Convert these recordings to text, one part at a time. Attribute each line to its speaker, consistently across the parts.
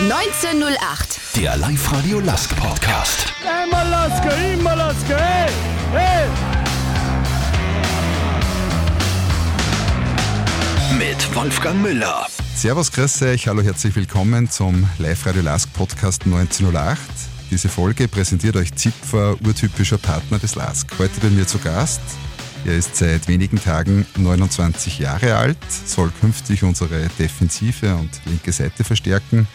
Speaker 1: 1908.
Speaker 2: Der Live-Radio Lask Podcast.
Speaker 3: Einmal Lasker, immer Lasker, hey, hey.
Speaker 2: Mit Wolfgang Müller.
Speaker 4: Servus, grüß euch, hallo, herzlich willkommen zum Live-Radio Lask Podcast 1908. Diese Folge präsentiert euch Zipfer, urtypischer Partner des Lask. Heute bei mir zu Gast. Er ist seit wenigen Tagen 29 Jahre alt, soll künftig unsere Defensive und linke Seite verstärken.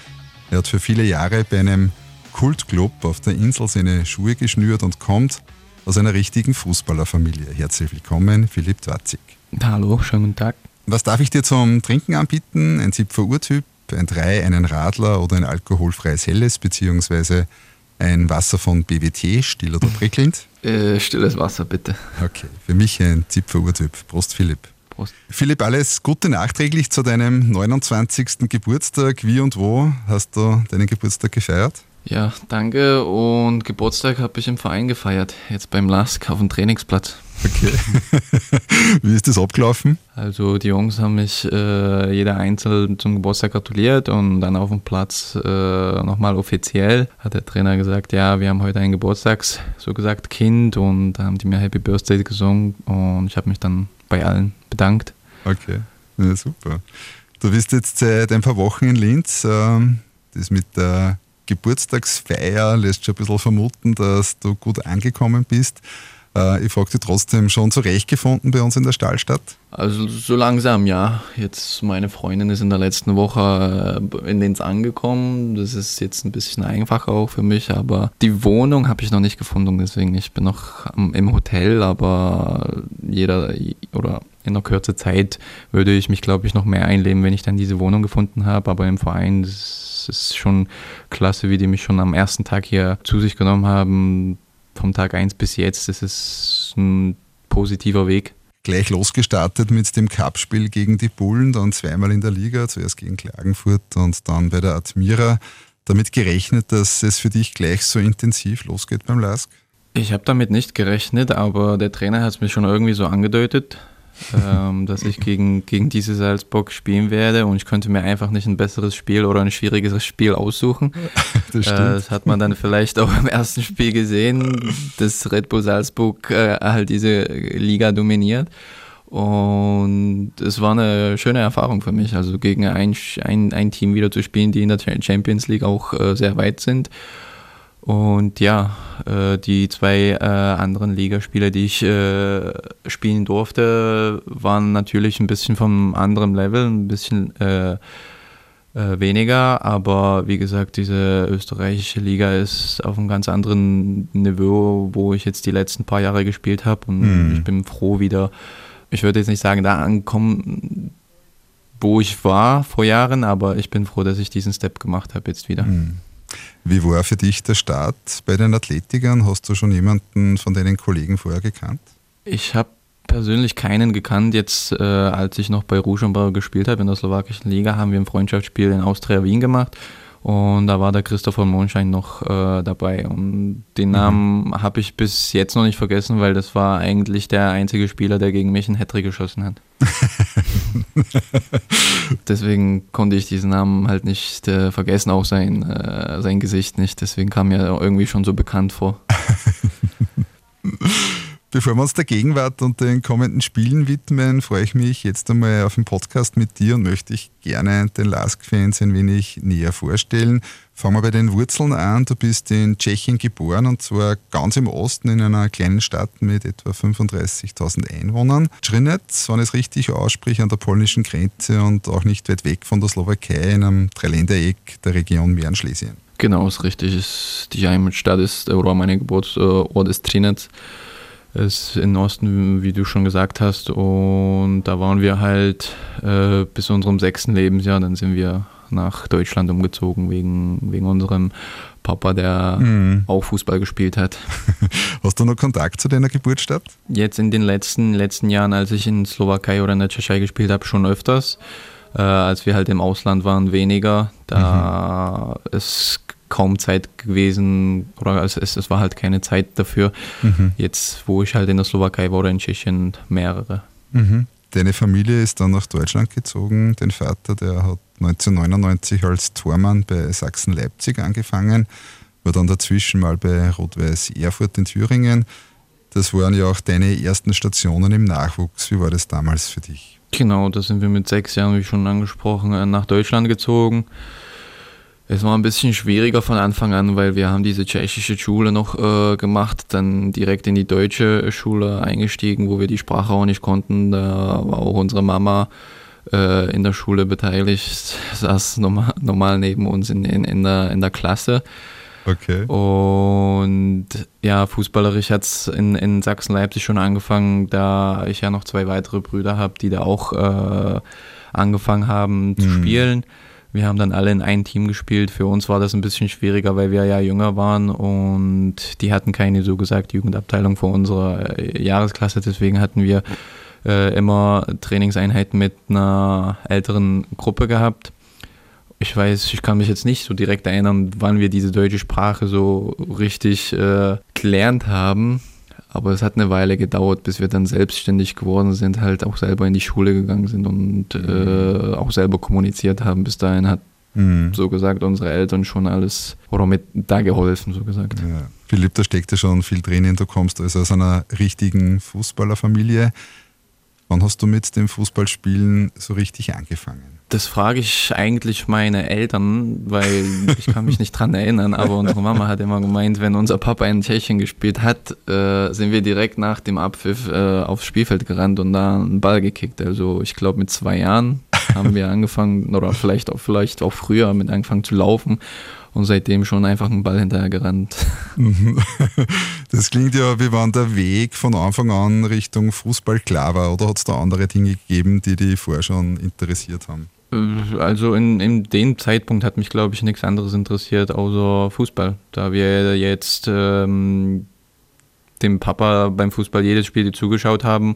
Speaker 4: Er hat für viele Jahre bei einem Kultclub auf der Insel seine Schuhe geschnürt und kommt aus einer richtigen Fußballerfamilie. Herzlich willkommen, Philipp Dwatzig.
Speaker 5: Hallo, schönen guten Tag.
Speaker 4: Was darf ich dir zum Trinken anbieten? Ein Zipfer Urtyp, ein Drei, einen Radler oder ein alkoholfreies Helles, beziehungsweise ein Wasser von BWT, still oder prickelnd?
Speaker 5: Äh, stilles Wasser, bitte.
Speaker 4: Okay, für mich ein Zipfer Urtyp. Prost, Philipp.
Speaker 5: Prost.
Speaker 4: Philipp, alles Gute nachträglich zu deinem 29. Geburtstag. Wie und wo hast du deinen Geburtstag gefeiert?
Speaker 5: Ja, danke. Und Geburtstag habe ich im Verein gefeiert, jetzt beim LASK auf dem Trainingsplatz.
Speaker 4: Okay. Wie ist das abgelaufen?
Speaker 5: Also die Jungs haben mich äh, jeder einzeln zum Geburtstag gratuliert und dann auf dem Platz äh, nochmal offiziell hat der Trainer gesagt, ja, wir haben heute ein Geburtstags, so gesagt, Kind und da haben die mir Happy Birthday gesungen und ich habe mich dann bei allen bedankt.
Speaker 4: Okay, ja, super. Du bist jetzt seit ein paar Wochen in Linz. ähm, Das mit der Geburtstagsfeier lässt schon ein bisschen vermuten, dass du gut angekommen bist. Äh, Ich frage dich trotzdem, schon zurechtgefunden bei uns in der Stahlstadt?
Speaker 5: Also so langsam, ja. Jetzt meine Freundin ist in der letzten Woche äh, in Linz angekommen. Das ist jetzt ein bisschen einfacher auch für mich, aber die Wohnung habe ich noch nicht gefunden, deswegen ich bin noch im Hotel, aber jeder oder in einer kürzer Zeit würde ich mich, glaube ich, noch mehr einleben, wenn ich dann diese Wohnung gefunden habe. Aber im Verein das ist schon klasse, wie die mich schon am ersten Tag hier zu sich genommen haben. Vom Tag 1 bis jetzt, das ist ein positiver Weg.
Speaker 4: Gleich losgestartet mit dem Cup-Spiel gegen die Bullen, dann zweimal in der Liga, zuerst gegen Klagenfurt und dann bei der Admira. Damit gerechnet, dass es für dich gleich so intensiv losgeht beim LASK?
Speaker 5: Ich habe damit nicht gerechnet, aber der Trainer hat es mir schon irgendwie so angedeutet, ähm, dass ich gegen, gegen diese Salzburg spielen werde und ich könnte mir einfach nicht ein besseres Spiel oder ein schwierigeres Spiel aussuchen.
Speaker 4: Das
Speaker 5: Äh, das hat man dann vielleicht auch im ersten Spiel gesehen, dass Red Bull Salzburg äh, halt diese Liga dominiert. Und es war eine schöne Erfahrung für mich, also gegen ein, ein, ein Team wieder zu spielen, die in der Champions League auch äh, sehr weit sind. Und ja, äh, die zwei äh, anderen Ligaspiele, die ich äh, spielen durfte, waren natürlich ein bisschen vom anderen Level, ein bisschen weniger, aber wie gesagt, diese österreichische Liga ist auf einem ganz anderen Niveau, wo ich jetzt die letzten paar Jahre gespielt habe und
Speaker 4: Mhm.
Speaker 5: ich bin froh wieder, ich würde jetzt nicht sagen, da ankommen, wo ich war vor Jahren, aber ich bin froh, dass ich diesen Step gemacht habe jetzt wieder.
Speaker 4: Hm. Wie war für dich der Start bei den Athletikern? Hast du schon jemanden von deinen Kollegen vorher gekannt?
Speaker 5: Ich habe persönlich keinen gekannt. Jetzt, äh, als ich noch bei Ruschenbauer gespielt habe in der slowakischen Liga, haben wir ein Freundschaftsspiel in Austria Wien gemacht. Und da war der Christopher Monschein noch äh, dabei. Und den Namen habe ich bis jetzt noch nicht vergessen, weil das war eigentlich der einzige Spieler, der gegen mich einen Hattrick geschossen hat. Deswegen konnte ich diesen Namen halt nicht äh, vergessen, auch sein, äh, sein Gesicht nicht. Deswegen kam mir irgendwie schon so bekannt vor.
Speaker 4: Bevor wir uns der Gegenwart und den kommenden Spielen widmen, freue ich mich jetzt einmal auf den Podcast mit dir und möchte ich gerne den LASK-Fans ein wenig näher vorstellen. Fangen wir bei den Wurzeln an. Du bist in Tschechien geboren und zwar ganz im Osten in einer kleinen Stadt mit etwa 35.000 Einwohnern. Trinec, wenn ich es richtig ausspreche, an der polnischen Grenze und auch nicht weit weg von der Slowakei in einem Dreiländereck der Region Mähren-Schlesien.
Speaker 5: Genau, ist richtig. Die Heimatstadt ist, oder mein Geburtsort ist Trinec. Ist in Osten, wie du schon gesagt hast. Und da waren wir halt äh, bis unserem sechsten Lebensjahr. Dann sind wir nach Deutschland umgezogen wegen, wegen unserem Papa, der
Speaker 4: Mhm.
Speaker 5: auch Fußball gespielt hat.
Speaker 4: Hast du noch Kontakt zu deiner Geburtsstadt?
Speaker 5: Jetzt in den letzten, letzten Jahren, als ich in Slowakei oder in der Tschechei gespielt habe, schon öfters. Äh, als wir halt im Ausland waren, weniger. Da ist kaum Zeit gewesen oder es, es, es war halt keine Zeit dafür.
Speaker 4: Mhm.
Speaker 5: Jetzt, wo ich halt in der Slowakei war oder in Tschechien, mehrere.
Speaker 4: Mhm. Deine Familie ist dann nach Deutschland gezogen. Dein Vater, der hat 1999 als Tormann bei Sachsen Leipzig angefangen, war dann dazwischen mal bei Rot-Weiß Erfurt in Thüringen. Das waren ja auch deine ersten Stationen im Nachwuchs. Wie war das damals für dich?
Speaker 5: Genau, da sind wir mit sechs Jahren, wie schon angesprochen, nach Deutschland gezogen. Es war ein bisschen schwieriger von Anfang an, weil wir haben diese tschechische Schule noch äh, gemacht, dann direkt in die deutsche Schule eingestiegen, wo wir die Sprache auch nicht konnten. Da war auch unsere Mama äh, in der Schule beteiligt, saß normal, normal neben uns in, in, in, der, in der Klasse.
Speaker 4: Okay.
Speaker 5: Und ja, fußballerisch hat es in, in Sachsen-Leipzig schon angefangen, da ich ja noch zwei weitere Brüder habe, die da auch äh, angefangen haben zu mhm. spielen. Wir haben dann alle in ein Team gespielt. Für uns war das ein bisschen schwieriger, weil wir ja jünger waren und die hatten keine so gesagt Jugendabteilung vor unserer äh, Jahresklasse. Deswegen hatten wir äh, immer Trainingseinheiten mit einer älteren Gruppe gehabt. Ich weiß, ich kann mich jetzt nicht so direkt erinnern, wann wir diese deutsche Sprache so richtig äh, gelernt haben. Aber es hat eine Weile gedauert, bis wir dann selbstständig geworden sind, halt auch selber in die Schule gegangen sind und äh, auch selber kommuniziert haben. Bis dahin hat mhm. so gesagt unsere Eltern schon alles oder mit da geholfen, so gesagt. Ja.
Speaker 4: Philipp, da steckt ja schon viel drin. Du kommst also aus einer richtigen Fußballerfamilie. Wann hast du mit dem Fußballspielen so richtig angefangen?
Speaker 5: Das frage ich eigentlich meine Eltern, weil ich kann mich nicht dran erinnern, aber unsere Mama hat immer gemeint, wenn unser Papa in Tschechien gespielt hat, äh, sind wir direkt nach dem Abpfiff äh, aufs Spielfeld gerannt und da einen Ball gekickt. Also ich glaube mit zwei Jahren haben wir angefangen, oder vielleicht auch, vielleicht auch früher mit angefangen zu laufen und seitdem schon einfach einen Ball hinterher gerannt.
Speaker 4: Das klingt ja, wie wann der Weg von Anfang an Richtung Fußball klar war oder hat es da andere Dinge gegeben, die dich vorher schon interessiert haben?
Speaker 5: Also in, in dem Zeitpunkt hat mich, glaube ich, nichts anderes interessiert, außer Fußball. Da wir jetzt ähm, dem Papa beim Fußball jedes Spiel zugeschaut haben,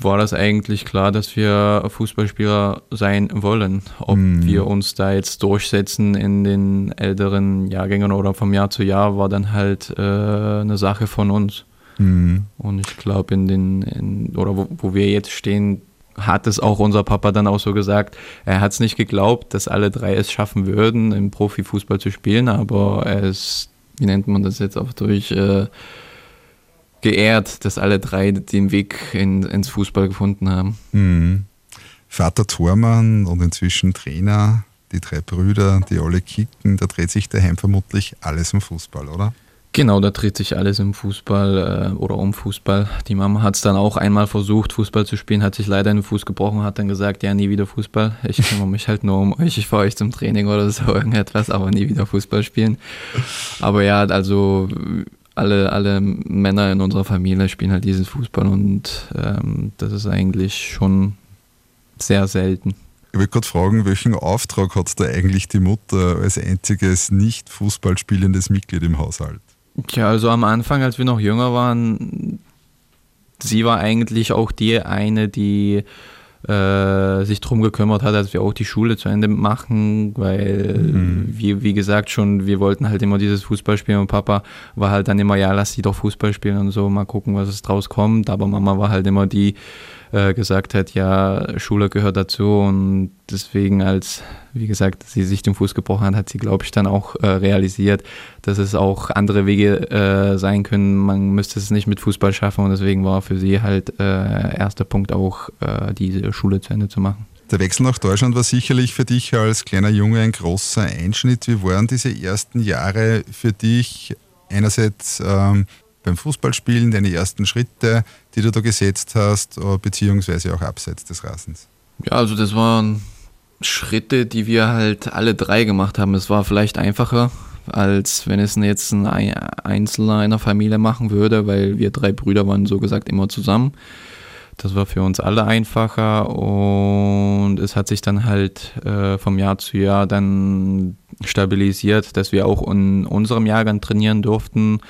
Speaker 5: war das eigentlich klar, dass wir Fußballspieler sein wollen. Ob mm. wir uns da jetzt durchsetzen in den älteren Jahrgängen oder vom Jahr zu Jahr, war dann halt äh, eine Sache von uns. Mm. Und ich glaube, in den, in, oder wo, wo wir jetzt stehen, hat es auch unser Papa dann auch so gesagt. Er hat es nicht geglaubt, dass alle drei es schaffen würden, im Profifußball zu spielen, aber er ist, wie nennt man das jetzt auch durch, äh, geehrt, dass alle drei den Weg in, ins Fußball gefunden haben.
Speaker 4: Mhm. Vater Thormann und inzwischen Trainer, die drei Brüder, die alle kicken, da dreht sich daheim vermutlich alles um Fußball, oder?
Speaker 5: Genau, da dreht sich alles im Fußball äh, oder um Fußball. Die Mama hat es dann auch einmal versucht, Fußball zu spielen, hat sich leider in den Fuß gebrochen, hat dann gesagt, ja, nie wieder Fußball. Ich kümmere mich halt nur um euch, ich fahre euch zum Training oder so irgendetwas, aber nie wieder Fußball spielen. Aber ja, also alle, alle Männer in unserer Familie spielen halt diesen Fußball und ähm, das ist eigentlich schon sehr selten.
Speaker 4: Ich würde gerade fragen, welchen Auftrag hat da eigentlich die Mutter als einziges nicht Fußball spielendes Mitglied im Haushalt?
Speaker 5: Tja, also am Anfang, als wir noch jünger waren, sie war eigentlich auch die eine, die äh, sich darum gekümmert hat, dass wir auch die Schule zu Ende machen, weil, mhm. wie, wie gesagt schon, wir wollten halt immer dieses Fußball spielen und Papa war halt dann immer, ja, lass sie doch Fußball spielen und so, mal gucken, was es draus kommt. Aber Mama war halt immer die, äh, gesagt hat, ja, Schule gehört dazu und deswegen als, wie gesagt, sie sich den Fuß gebrochen hat, hat sie, glaube ich, dann auch äh, realisiert, dass es auch andere Wege äh, sein können. Man müsste es nicht mit Fußball schaffen und deswegen war für sie halt äh, erster Punkt auch, äh, diese Schule zu Ende zu machen.
Speaker 4: Der Wechsel nach Deutschland war sicherlich für dich als kleiner Junge ein großer Einschnitt. Wie waren diese ersten Jahre für dich? Einerseits ähm, beim Fußballspielen, deine ersten Schritte, die du da gesetzt hast, äh, beziehungsweise auch abseits des Rasens?
Speaker 5: Ja, also das waren Schritte, die wir halt alle drei gemacht haben. Es war vielleicht einfacher, als wenn es jetzt ein Einzelner einer Familie machen würde, weil wir drei Brüder waren so gesagt immer zusammen. Das war für uns alle einfacher und es hat sich dann halt äh, vom Jahr zu Jahr dann stabilisiert, dass wir auch in unserem Jahrgang trainieren durften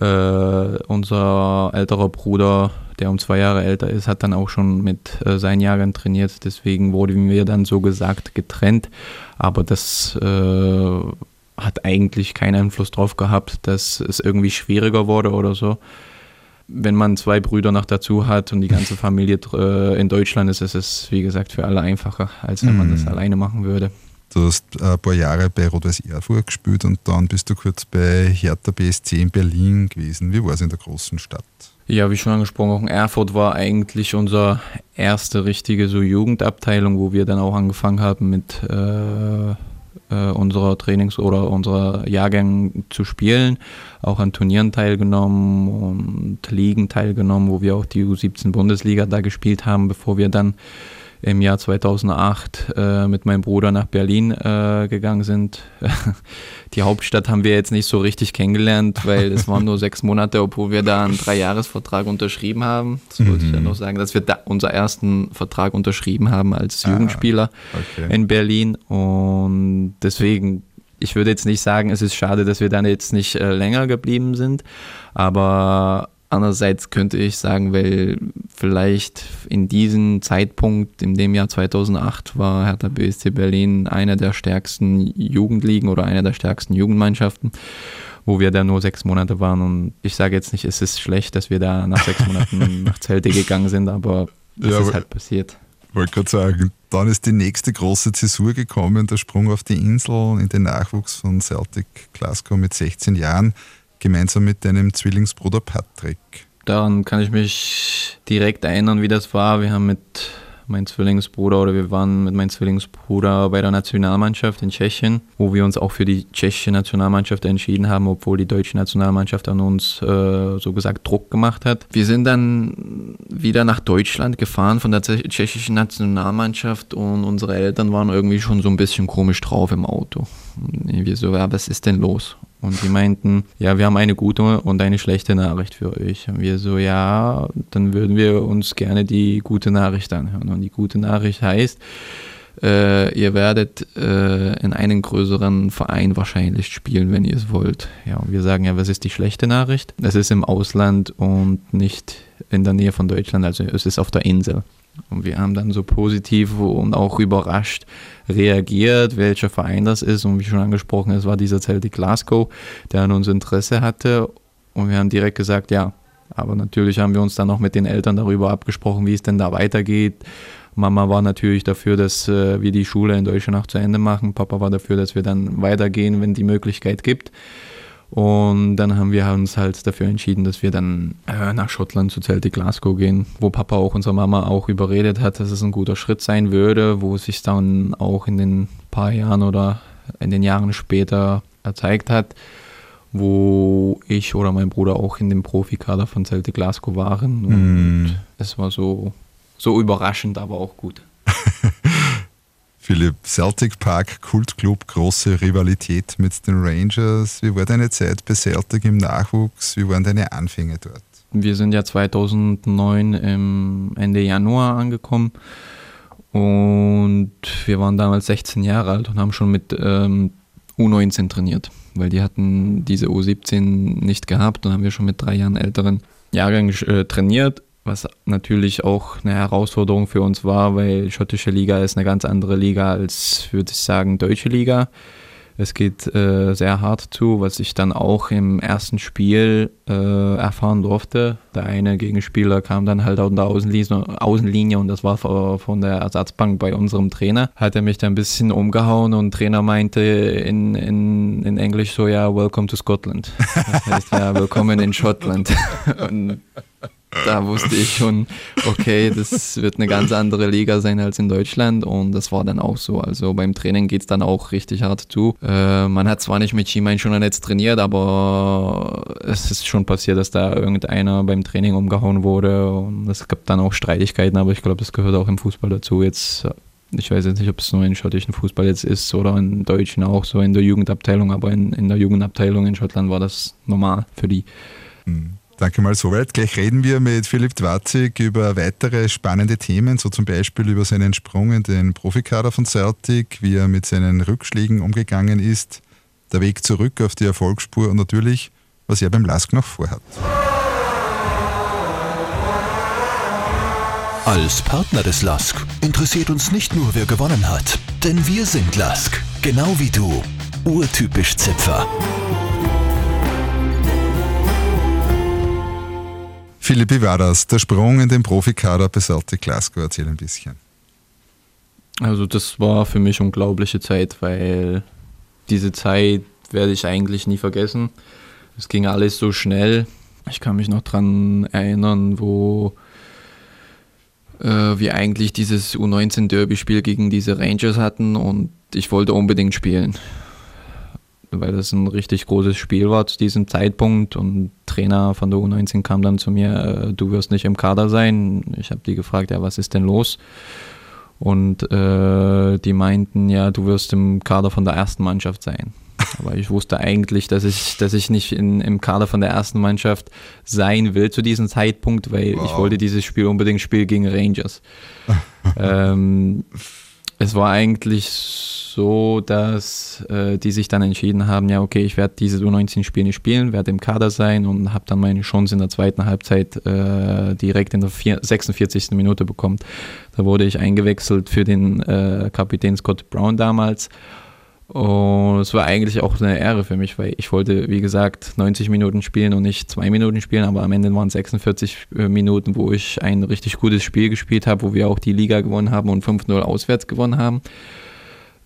Speaker 5: äh, unser älterer Bruder, der um zwei Jahre älter ist, hat dann auch schon mit äh, seinen Jahren trainiert. Deswegen wurden wir dann so gesagt getrennt. Aber das äh, hat eigentlich keinen Einfluss darauf gehabt, dass es irgendwie schwieriger wurde oder so. wenn man zwei Brüder noch dazu hat und die ganze Familie äh, in Deutschland ist, ist es, wie gesagt, für alle einfacher, als wenn man das alleine machen würde.
Speaker 4: Du hast ein paar Jahre bei Rot-Weiß Erfurt gespielt und dann bist du kurz bei Hertha BSC in Berlin gewesen. Wie war es in der großen Stadt?
Speaker 5: Ja, wie schon angesprochen, Erfurt war eigentlich unsere erste richtige so Jugendabteilung, wo wir dann auch angefangen haben mit äh, äh, unserer Trainings- oder unserer Jahrgänge zu spielen, auch an Turnieren teilgenommen und Ligen teilgenommen, wo wir auch die U17 Bundesliga da gespielt haben, bevor wir dann im Jahr 2008 äh, mit meinem Bruder nach Berlin äh, gegangen sind. Die Hauptstadt haben wir jetzt nicht so richtig kennengelernt, weil es waren nur sechs Monate, obwohl wir da einen Dreijahresvertrag unterschrieben haben. Das mhm. wollte ich ja noch sagen, dass wir da unseren ersten Vertrag unterschrieben haben als ah, Jugendspieler okay. in Berlin. Und deswegen ich würde jetzt nicht sagen, es ist schade, dass wir dann jetzt nicht äh, länger geblieben sind, aber Andererseits könnte ich sagen, weil vielleicht in diesem Zeitpunkt, in dem Jahr 2008, war Hertha BSC Berlin einer der stärksten Jugendligen oder einer der stärksten Jugendmannschaften, wo wir da nur sechs Monate waren. Und ich sage jetzt nicht, es ist schlecht, dass wir da nach sechs Monaten nach Zelte gegangen sind, aber es ja, ist halt passiert.
Speaker 4: Wollte gerade sagen, dann ist die nächste große Zäsur gekommen, der Sprung auf die Insel in den Nachwuchs von Celtic Glasgow mit 16 Jahren gemeinsam mit deinem Zwillingsbruder Patrick.
Speaker 5: Daran kann ich mich direkt erinnern, wie das war. Wir haben mit meinem Zwillingsbruder oder wir waren mit meinem Zwillingsbruder bei der Nationalmannschaft in Tschechien, wo wir uns auch für die tschechische Nationalmannschaft entschieden haben, obwohl die deutsche Nationalmannschaft an uns äh, so gesagt Druck gemacht hat. Wir sind dann wieder nach Deutschland gefahren von der tschechischen Nationalmannschaft und unsere Eltern waren irgendwie schon so ein bisschen komisch drauf im Auto. Wir so, ja, was ist denn los? Und die meinten, ja, wir haben eine gute und eine schlechte Nachricht für euch. Und wir so, ja, dann würden wir uns gerne die gute Nachricht anhören. Und die gute Nachricht heißt, äh, ihr werdet äh, in einem größeren Verein wahrscheinlich spielen, wenn ihr es wollt. Ja, und wir sagen ja, was ist die schlechte Nachricht? Es ist im Ausland und nicht in der Nähe von Deutschland, also es ist auf der Insel. Und wir haben dann so positiv und auch überrascht reagiert, welcher Verein das ist. Und wie schon angesprochen, es war dieser Celtic Glasgow, der an uns Interesse hatte. Und wir haben direkt gesagt, ja. Aber natürlich haben wir uns dann auch mit den Eltern darüber abgesprochen, wie es denn da weitergeht. Mama war natürlich dafür, dass äh, wir die Schule in Deutschland auch zu Ende machen. Papa war dafür, dass wir dann weitergehen, wenn die Möglichkeit gibt. Und dann haben wir uns halt dafür entschieden, dass wir dann äh, nach Schottland zu Celtic Glasgow gehen, wo Papa auch unsere Mama auch überredet hat, dass es ein guter Schritt sein würde, wo es sich dann auch in den paar Jahren oder in den Jahren später erzeigt hat, wo ich oder mein Bruder auch in dem Profikader von Celtic Glasgow waren. Und mm. es war so, so überraschend, aber auch gut.
Speaker 4: Philipp, Celtic Park, Kultclub, große Rivalität mit den Rangers. Wie war deine Zeit bei Celtic im Nachwuchs? Wie waren deine Anfänge dort?
Speaker 5: Wir sind ja 2009 im Ende Januar angekommen und wir waren damals 16 Jahre alt und haben schon mit ähm, U19 trainiert, weil die hatten diese U17 nicht gehabt und haben wir schon mit drei Jahren älteren Jahrgang äh, trainiert was natürlich auch eine Herausforderung für uns war, weil schottische Liga ist eine ganz andere Liga als, würde ich sagen, deutsche Liga. Es geht äh, sehr hart zu, was ich dann auch im ersten Spiel äh, erfahren durfte. Der eine Gegenspieler kam dann halt an der Außenlinie, Außenlinie und das war von der Ersatzbank bei unserem Trainer. Hat er mich da ein bisschen umgehauen und Trainer meinte in, in, in Englisch so, ja, welcome to Scotland. Das heißt, ja, willkommen in Schottland. und da wusste ich schon, okay, das wird eine ganz andere Liga sein als in Deutschland und das war dann auch so. Also beim Training geht es dann auch richtig hart zu. Äh, man hat zwar nicht mit Schienbein schon jetzt trainiert, aber es ist schon passiert, dass da irgendeiner beim Training umgehauen wurde und es gab dann auch Streitigkeiten, aber ich glaube, das gehört auch im Fußball dazu. Jetzt ich weiß jetzt nicht, ob es nur in schottischen Fußball jetzt ist oder in deutschen auch so in der Jugendabteilung, aber in, in der Jugendabteilung in Schottland war das normal für die.
Speaker 4: Mhm. Danke mal soweit. Gleich reden wir mit Philipp Dwatzig über weitere spannende Themen, so zum Beispiel über seinen Sprung in den Profikader von Celtic, wie er mit seinen Rückschlägen umgegangen ist, der Weg zurück auf die Erfolgsspur und natürlich, was er beim Lask noch vorhat.
Speaker 2: Als Partner des Lask interessiert uns nicht nur, wer gewonnen hat, denn wir sind Lask, genau wie du. Urtypisch Zipfer.
Speaker 4: Philipp, wie war das? Der Sprung in den Profikader bei Celtic Glasgow, erzähl ein bisschen.
Speaker 5: Also das war für mich unglaubliche Zeit, weil diese Zeit werde ich eigentlich nie vergessen. Es ging alles so schnell. Ich kann mich noch daran erinnern, wo äh, wir eigentlich dieses U19-Derby-Spiel gegen diese Rangers hatten und ich wollte unbedingt spielen, weil das ein richtig großes Spiel war zu diesem Zeitpunkt und Trainer von der U19 kam dann zu mir, äh, du wirst nicht im Kader sein. Ich habe die gefragt, ja, was ist denn los? Und äh, die meinten, ja, du wirst im Kader von der ersten Mannschaft sein. Aber ich wusste eigentlich, dass ich, dass ich nicht in, im Kader von der ersten Mannschaft sein will zu diesem Zeitpunkt, weil wow. ich wollte dieses Spiel unbedingt spielen gegen Rangers. ähm, es war eigentlich so, dass äh, die sich dann entschieden haben, ja okay, ich werde diese U19-Spiele nicht spielen, werde im Kader sein und habe dann meine Chance in der zweiten Halbzeit äh, direkt in der vier, 46. Minute bekommen. Da wurde ich eingewechselt für den äh, Kapitän Scott Brown damals und es war eigentlich auch eine Ehre für mich, weil ich wollte, wie gesagt, 90 Minuten spielen und nicht zwei Minuten spielen, aber am Ende waren es 46 äh, Minuten, wo ich ein richtig gutes Spiel gespielt habe, wo wir auch die Liga gewonnen haben und 5-0 auswärts gewonnen haben.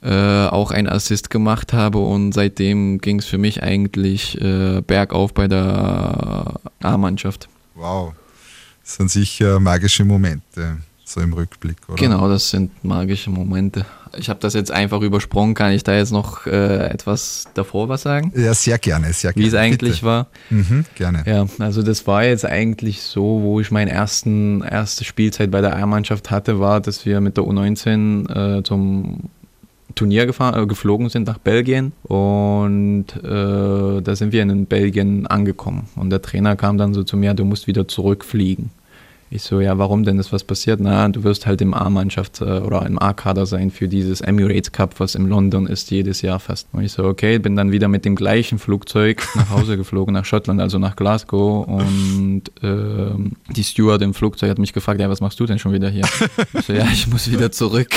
Speaker 5: Äh, auch ein Assist gemacht habe und seitdem ging es für mich eigentlich äh, bergauf bei der A-Mannschaft.
Speaker 4: Wow, das sind sicher magische Momente, so im Rückblick, oder?
Speaker 5: Genau, das sind magische Momente. Ich habe das jetzt einfach übersprungen. Kann ich da jetzt noch äh, etwas davor was sagen?
Speaker 4: Ja, sehr gerne, sehr
Speaker 5: gerne. Wie es eigentlich
Speaker 4: Bitte.
Speaker 5: war?
Speaker 4: Mhm, gerne.
Speaker 5: Ja, also das war jetzt eigentlich so, wo ich meine ersten, erste Spielzeit bei der A-Mannschaft hatte, war, dass wir mit der U19 äh, zum Turnier gefahren, äh, geflogen sind nach Belgien und äh, da sind wir in Belgien angekommen und der Trainer kam dann so zu mir, du musst wieder zurückfliegen. Ich so, ja, warum denn ist was passiert? Na, du wirst halt im A-Mannschaft äh, oder im A-Kader sein für dieses Emirates Cup, was in London ist, jedes Jahr fast. Und ich so, okay, bin dann wieder mit dem gleichen Flugzeug nach Hause geflogen, nach Schottland, also nach Glasgow. Und äh, die Steward im Flugzeug hat mich gefragt, ja, was machst du denn schon wieder hier? Ich so, ja, ich muss wieder zurück.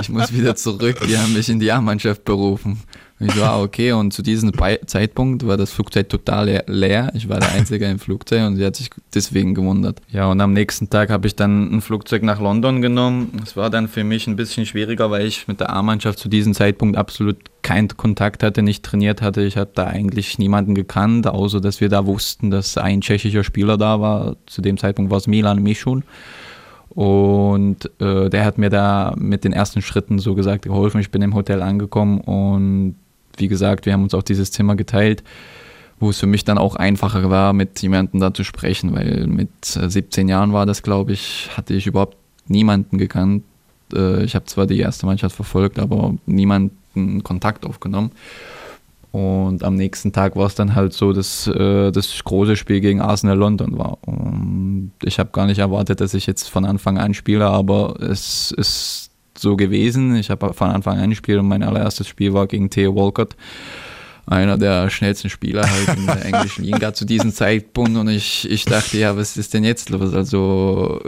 Speaker 5: Ich muss wieder zurück. Die haben mich in die A-Mannschaft berufen. Ich ah, okay. Und zu diesem Zeitpunkt war das Flugzeug total leer. Ich war der Einzige im Flugzeug und sie hat sich deswegen gewundert. Ja, und am nächsten Tag habe ich dann ein Flugzeug nach London genommen. Es war dann für mich ein bisschen schwieriger, weil ich mit der A-Mannschaft zu diesem Zeitpunkt absolut keinen Kontakt hatte, nicht trainiert hatte. Ich habe da eigentlich niemanden gekannt, außer dass wir da wussten, dass ein tschechischer Spieler da war. Zu dem Zeitpunkt war es Milan Mischun. Und äh, der hat mir da mit den ersten Schritten so gesagt geholfen. Ich bin im Hotel angekommen und wie gesagt, wir haben uns auch dieses Zimmer geteilt, wo es für mich dann auch einfacher war, mit jemandem da zu sprechen, weil mit 17 Jahren war das, glaube ich, hatte ich überhaupt niemanden gekannt. Äh, ich habe zwar die erste Mannschaft verfolgt, aber niemanden Kontakt aufgenommen. Und am nächsten Tag war es dann halt so, dass äh, das große Spiel gegen Arsenal London war. Und ich habe gar nicht erwartet, dass ich jetzt von Anfang an spiele, aber es ist so gewesen. Ich habe von Anfang an gespielt und mein allererstes Spiel war gegen Theo Walcott, einer der schnellsten Spieler halt in der englischen Liga zu diesem Zeitpunkt. Und ich, ich dachte, ja, was ist denn jetzt los? Also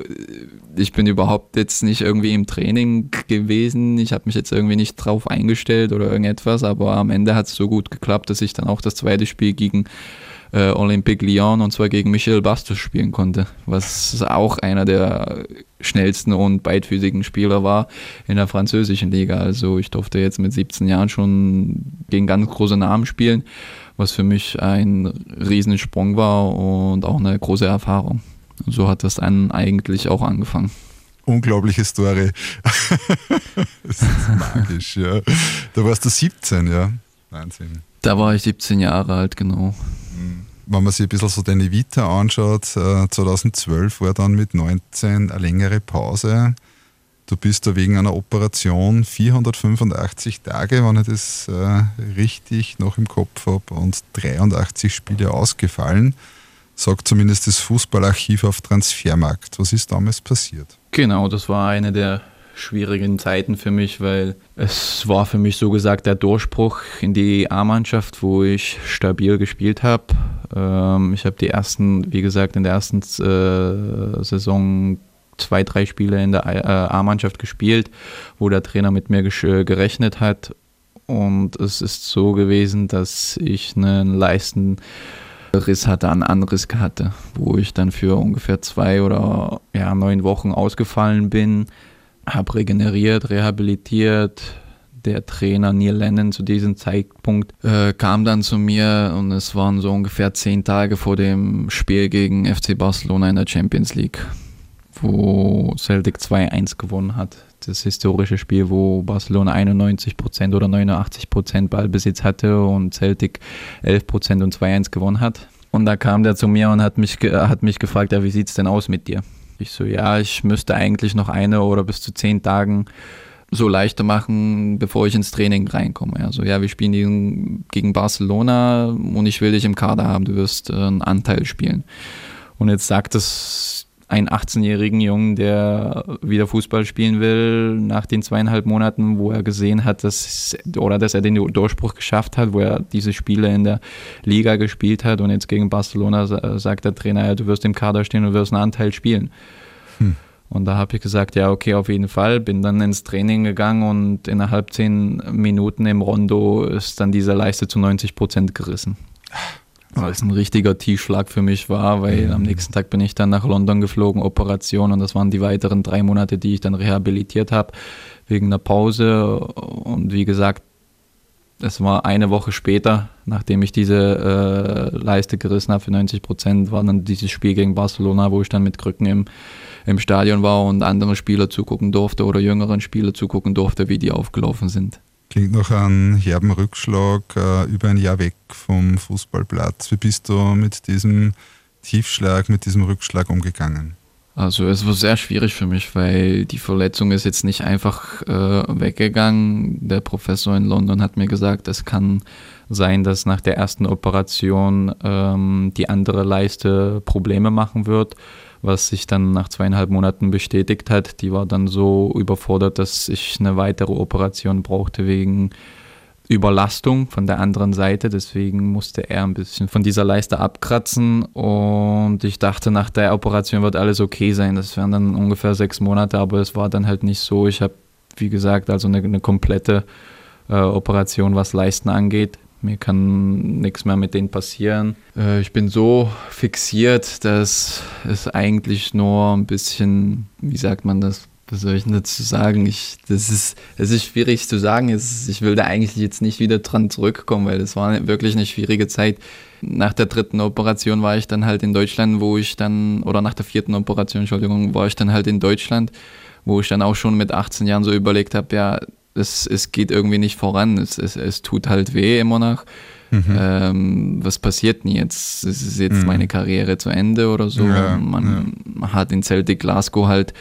Speaker 5: ich bin überhaupt jetzt nicht irgendwie im Training gewesen. Ich habe mich jetzt irgendwie nicht drauf eingestellt oder irgendetwas, aber am Ende hat es so gut geklappt, dass ich dann auch das zweite Spiel gegen äh, Olympique Lyon und zwar gegen Michel Bastos spielen konnte, was auch einer der schnellsten und beidfüßigen Spieler war in der französischen Liga. Also ich durfte jetzt mit 17 Jahren schon gegen ganz große Namen spielen, was für mich ein Riesensprung war und auch eine große Erfahrung. So hat das dann eigentlich auch angefangen.
Speaker 4: Unglaubliche Story. das ist magisch, ja. Da warst du 17, ja. Wahnsinn.
Speaker 5: Da war ich 17 Jahre alt, genau
Speaker 4: wenn man sich ein bisschen so deine Vita anschaut, 2012 äh, war dann mit 19 eine längere Pause. Du bist da wegen einer Operation 485 Tage, wenn ich das äh, richtig noch im Kopf habe, und 83 Spiele ausgefallen. Sagt zumindest das Fußballarchiv auf Transfermarkt. Was ist damals passiert?
Speaker 5: Genau, das war eine der schwierigen Zeiten für mich, weil es war für mich so gesagt der Durchbruch in die A-Mannschaft, wo ich stabil gespielt habe. Ähm, ich habe die ersten, wie gesagt, in der ersten äh, Saison zwei, drei Spiele in der äh, A-Mannschaft gespielt, wo der Trainer mit mir äh, gerechnet hat. Und es ist so gewesen, dass ich einen Leisten Riss hatte, einen Anriss hatte, wo ich dann für ungefähr zwei oder ja, neun Wochen ausgefallen bin, habe regeneriert, rehabilitiert. Der Trainer Neil Lennon zu diesem Zeitpunkt äh, kam dann zu mir und es waren so ungefähr zehn Tage vor dem Spiel gegen FC Barcelona in der Champions League, wo Celtic 2-1 gewonnen hat das historische Spiel, wo Barcelona 91% oder 89% Ballbesitz hatte und Celtic 11% und 2-1 gewonnen hat. Und da kam der zu mir und hat mich, hat mich gefragt, ja, wie sieht es denn aus mit dir? Ich so, ja, ich müsste eigentlich noch eine oder bis zu zehn Tagen so leichter machen, bevor ich ins Training reinkomme. Also ja, wir spielen gegen Barcelona und ich will dich im Kader haben, du wirst äh, einen Anteil spielen. Und jetzt sagt es einen 18-jährigen Jungen, der wieder Fußball spielen will, nach den zweieinhalb Monaten, wo er gesehen hat, dass oder dass er den Durchbruch geschafft hat, wo er diese Spiele in der Liga gespielt hat und jetzt gegen Barcelona sagt der Trainer, ja, du wirst im Kader stehen und wirst einen Anteil spielen. Hm. Und da habe ich gesagt, ja, okay, auf jeden Fall. Bin dann ins Training gegangen und innerhalb zehn Minuten im Rondo ist dann diese Leiste zu 90 Prozent gerissen weil es ein richtiger Tiefschlag für mich war, weil mhm. am nächsten Tag bin ich dann nach London geflogen, Operation und das waren die weiteren drei Monate, die ich dann rehabilitiert habe wegen einer Pause und wie gesagt, es war eine Woche später, nachdem ich diese äh, Leiste gerissen habe für 90 Prozent, war dann dieses Spiel gegen Barcelona, wo ich dann mit Krücken im, im Stadion war und andere Spieler zugucken durfte oder jüngeren Spieler zugucken durfte, wie die aufgelaufen sind.
Speaker 4: Klingt noch ein herben Rückschlag, äh, über ein Jahr weg vom Fußballplatz. Wie bist du mit diesem Tiefschlag, mit diesem Rückschlag umgegangen?
Speaker 5: Also es war sehr schwierig für mich, weil die Verletzung ist jetzt nicht einfach äh, weggegangen. Der Professor in London hat mir gesagt, es kann sein, dass nach der ersten Operation ähm, die andere Leiste Probleme machen wird was sich dann nach zweieinhalb Monaten bestätigt hat. Die war dann so überfordert, dass ich eine weitere Operation brauchte wegen Überlastung von der anderen Seite. Deswegen musste er ein bisschen von dieser Leiste abkratzen und ich dachte, nach der Operation wird alles okay sein. Das wären dann ungefähr sechs Monate, aber es war dann halt nicht so. Ich habe, wie gesagt, also eine, eine komplette äh, Operation, was Leisten angeht, mir kann nichts mehr mit denen passieren. Äh, ich bin so fixiert, dass es eigentlich nur ein bisschen, wie sagt man das? Was soll ich dazu sagen? Ich, das ist, es ist schwierig zu sagen. Es, ich will da eigentlich jetzt nicht wieder dran zurückkommen, weil das war wirklich eine schwierige Zeit. Nach der dritten Operation war ich dann halt in Deutschland, wo ich dann, oder nach der vierten Operation, Entschuldigung, war ich dann halt in Deutschland, wo ich dann auch schon mit 18 Jahren so überlegt habe, ja, es, es geht irgendwie nicht voran. Es, es, es tut halt weh immer noch. Mhm. Ähm, was passiert denn jetzt? Ist jetzt mhm. meine Karriere zu Ende oder so? Ja, man ja. hat in Celtic Glasgow halt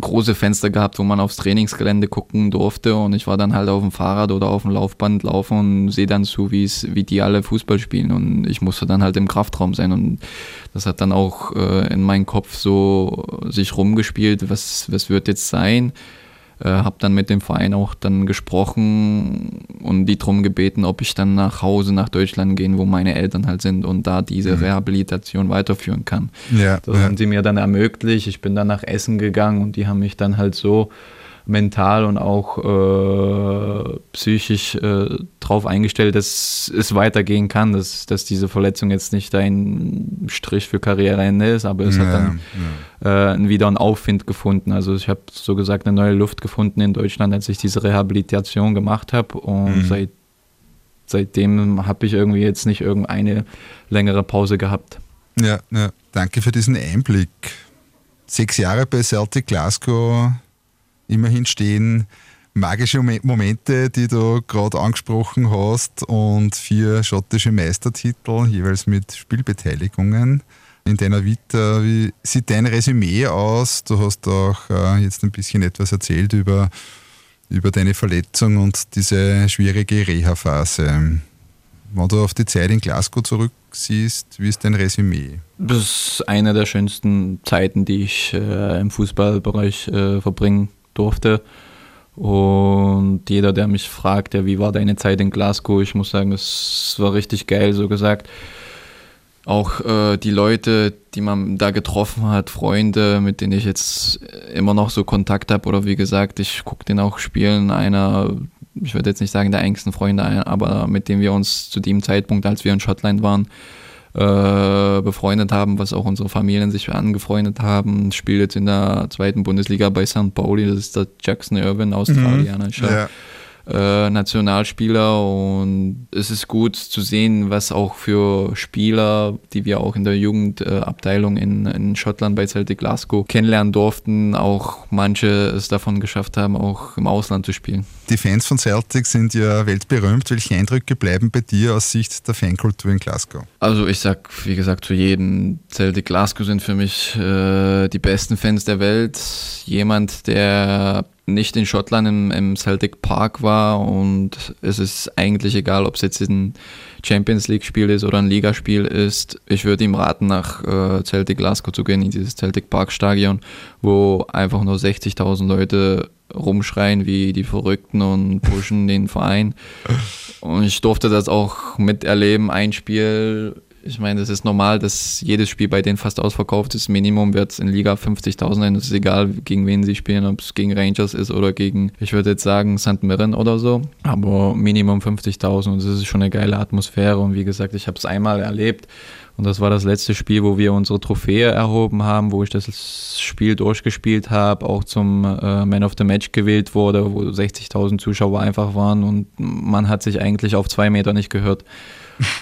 Speaker 5: große Fenster gehabt, wo man aufs Trainingsgelände gucken durfte. Und ich war dann halt auf dem Fahrrad oder auf dem Laufband laufen und sehe dann zu, wie wie die alle Fußball spielen. Und ich musste dann halt im Kraftraum sein. Und das hat dann auch äh, in meinem Kopf so sich rumgespielt, was, was wird jetzt sein? Äh, habe dann mit dem Verein auch dann gesprochen und die darum gebeten, ob ich dann nach Hause nach Deutschland gehen, wo meine Eltern halt sind und da diese mhm. Rehabilitation weiterführen kann. Ja, das ja. haben sie mir dann ermöglicht. Ich bin dann nach Essen gegangen und die haben mich dann halt so mental und auch äh, psychisch äh, darauf eingestellt, dass es weitergehen kann, dass, dass diese Verletzung jetzt nicht ein Strich für Karriereende ist, aber es ja, hat dann ja. äh, wieder einen Aufwind gefunden. Also ich habe so gesagt eine neue Luft gefunden in Deutschland, als ich diese Rehabilitation gemacht habe und mhm. seit, seitdem habe ich irgendwie jetzt nicht irgendeine längere Pause gehabt.
Speaker 4: Ja, ja, danke für diesen Einblick. Sechs Jahre bei Celtic Glasgow immerhin stehen magische Momente, die du gerade angesprochen hast und vier schottische Meistertitel, jeweils mit Spielbeteiligungen in deiner Vita. Wie sieht dein Resümee aus? Du hast auch äh, jetzt ein bisschen etwas erzählt über, über deine Verletzung und diese schwierige Reha-Phase. Wenn du auf die Zeit in Glasgow zurücksiehst, wie ist dein Resümee?
Speaker 5: Das ist eine der schönsten Zeiten, die ich äh, im Fußballbereich äh, verbringe durfte. Und jeder, der mich fragt, ja, wie war deine Zeit in Glasgow, ich muss sagen, es war richtig geil, so gesagt. Auch äh, die Leute, die man da getroffen hat, Freunde, mit denen ich jetzt immer noch so Kontakt habe, oder wie gesagt, ich gucke den auch spielen. Einer, ich würde jetzt nicht sagen der engsten Freunde, aber mit dem wir uns zu dem Zeitpunkt, als wir in Schottland waren, äh, befreundet haben, was auch unsere Familien sich angefreundet haben. Spielt jetzt in der zweiten Bundesliga bei St. Pauli, das ist der Jackson Irvin, Australianischer. Mhm. Ja äh, Nationalspieler und es ist gut zu sehen, was auch für Spieler, die wir auch in der Jugendabteilung in, in Schottland bei Celtic Glasgow kennenlernen durften, auch manche es davon geschafft haben, auch im Ausland zu spielen.
Speaker 4: Die Fans von Celtic sind ja weltberühmt. Welche Eindrücke bleiben bei dir aus Sicht der Fankultur in Glasgow?
Speaker 5: Also ich sag, wie gesagt, zu jedem Celtic Glasgow sind für mich äh, die besten Fans der Welt. Jemand, der nicht in Schottland im, im, Celtic Park war und es ist eigentlich egal, ob es jetzt ein Champions League Spiel ist oder ein Ligaspiel ist. Ich würde ihm raten, nach äh, Celtic Glasgow zu gehen, in dieses Celtic Park Stadion, wo einfach nur 60.000 Leute rumschreien wie die Verrückten und pushen den Verein. Und ich durfte das auch miterleben, ein Spiel ich meine, es ist normal, dass jedes Spiel bei denen fast ausverkauft ist. Minimum wird es in Liga 50.000 sein. Es ist egal, gegen wen sie spielen, ob es gegen Rangers ist oder gegen, ich würde jetzt sagen, St. Mirren oder so. Aber Minimum 50.000 und es ist schon eine geile Atmosphäre. Und wie gesagt, ich habe es einmal erlebt. Und das war das letzte Spiel, wo wir unsere Trophäe erhoben haben, wo ich das Spiel durchgespielt habe, auch zum äh, Man of the Match gewählt wurde, wo 60.000 Zuschauer einfach waren und man hat sich eigentlich auf zwei Meter nicht gehört.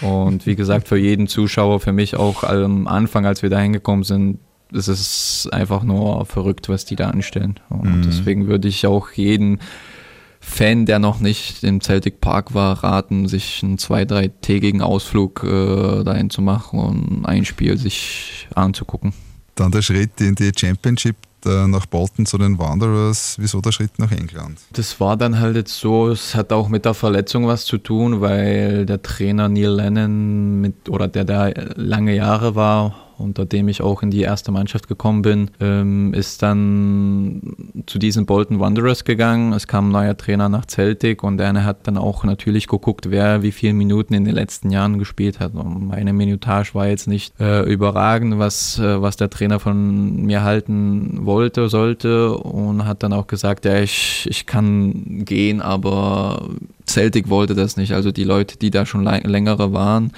Speaker 5: Und wie gesagt, für jeden Zuschauer, für mich auch am Anfang, als wir da hingekommen sind, es ist einfach nur verrückt, was die da anstellen. Und mhm. deswegen würde ich auch jeden Fan, der noch nicht im Celtic Park war, raten, sich einen zwei-, dreitägigen Ausflug äh, dahin zu machen und ein Spiel sich anzugucken.
Speaker 4: Dann der Schritt in die Championship nach Bolton zu den Wanderers. Wieso der Schritt nach England?
Speaker 5: Das war dann halt jetzt so, es hat auch mit der Verletzung was zu tun, weil der Trainer Neil Lennon mit, oder der da lange Jahre war, unter dem ich auch in die erste Mannschaft gekommen bin, ähm, ist dann zu diesen Bolton Wanderers gegangen. Es kam ein neuer Trainer nach Celtic und er hat dann auch natürlich geguckt, wer wie viele Minuten in den letzten Jahren gespielt hat. Und meine Minutage war jetzt nicht äh, überragend, was, äh, was der Trainer von mir halten wollte, sollte und hat dann auch gesagt, ja, ich, ich kann gehen, aber Celtic wollte das nicht. Also die Leute, die da schon längere waren,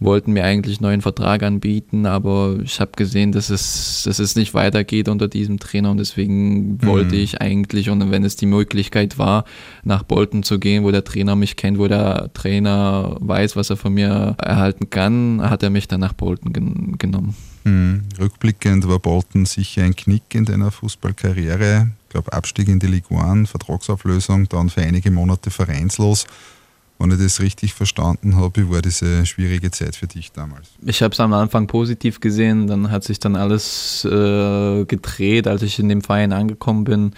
Speaker 5: wollten mir eigentlich einen neuen Vertrag anbieten, aber ich habe gesehen, dass es, dass es nicht weitergeht unter diesem Trainer und deswegen mhm. wollte ich eigentlich, und wenn es die Möglichkeit war, nach Bolton zu gehen, wo der Trainer mich kennt, wo der Trainer weiß, was er von mir erhalten kann, hat er mich dann nach Bolton gen genommen.
Speaker 4: Mhm. Rückblickend war Bolton sicher ein Knick in deiner Fußballkarriere. Ich glaube, Abstieg in die Ligue 1, Vertragsauflösung, dann für einige Monate vereinslos wenn ich das richtig verstanden habe, war diese schwierige Zeit für dich damals?
Speaker 5: Ich habe es am Anfang positiv gesehen, dann hat sich dann alles äh, gedreht, als ich in dem Verein angekommen bin.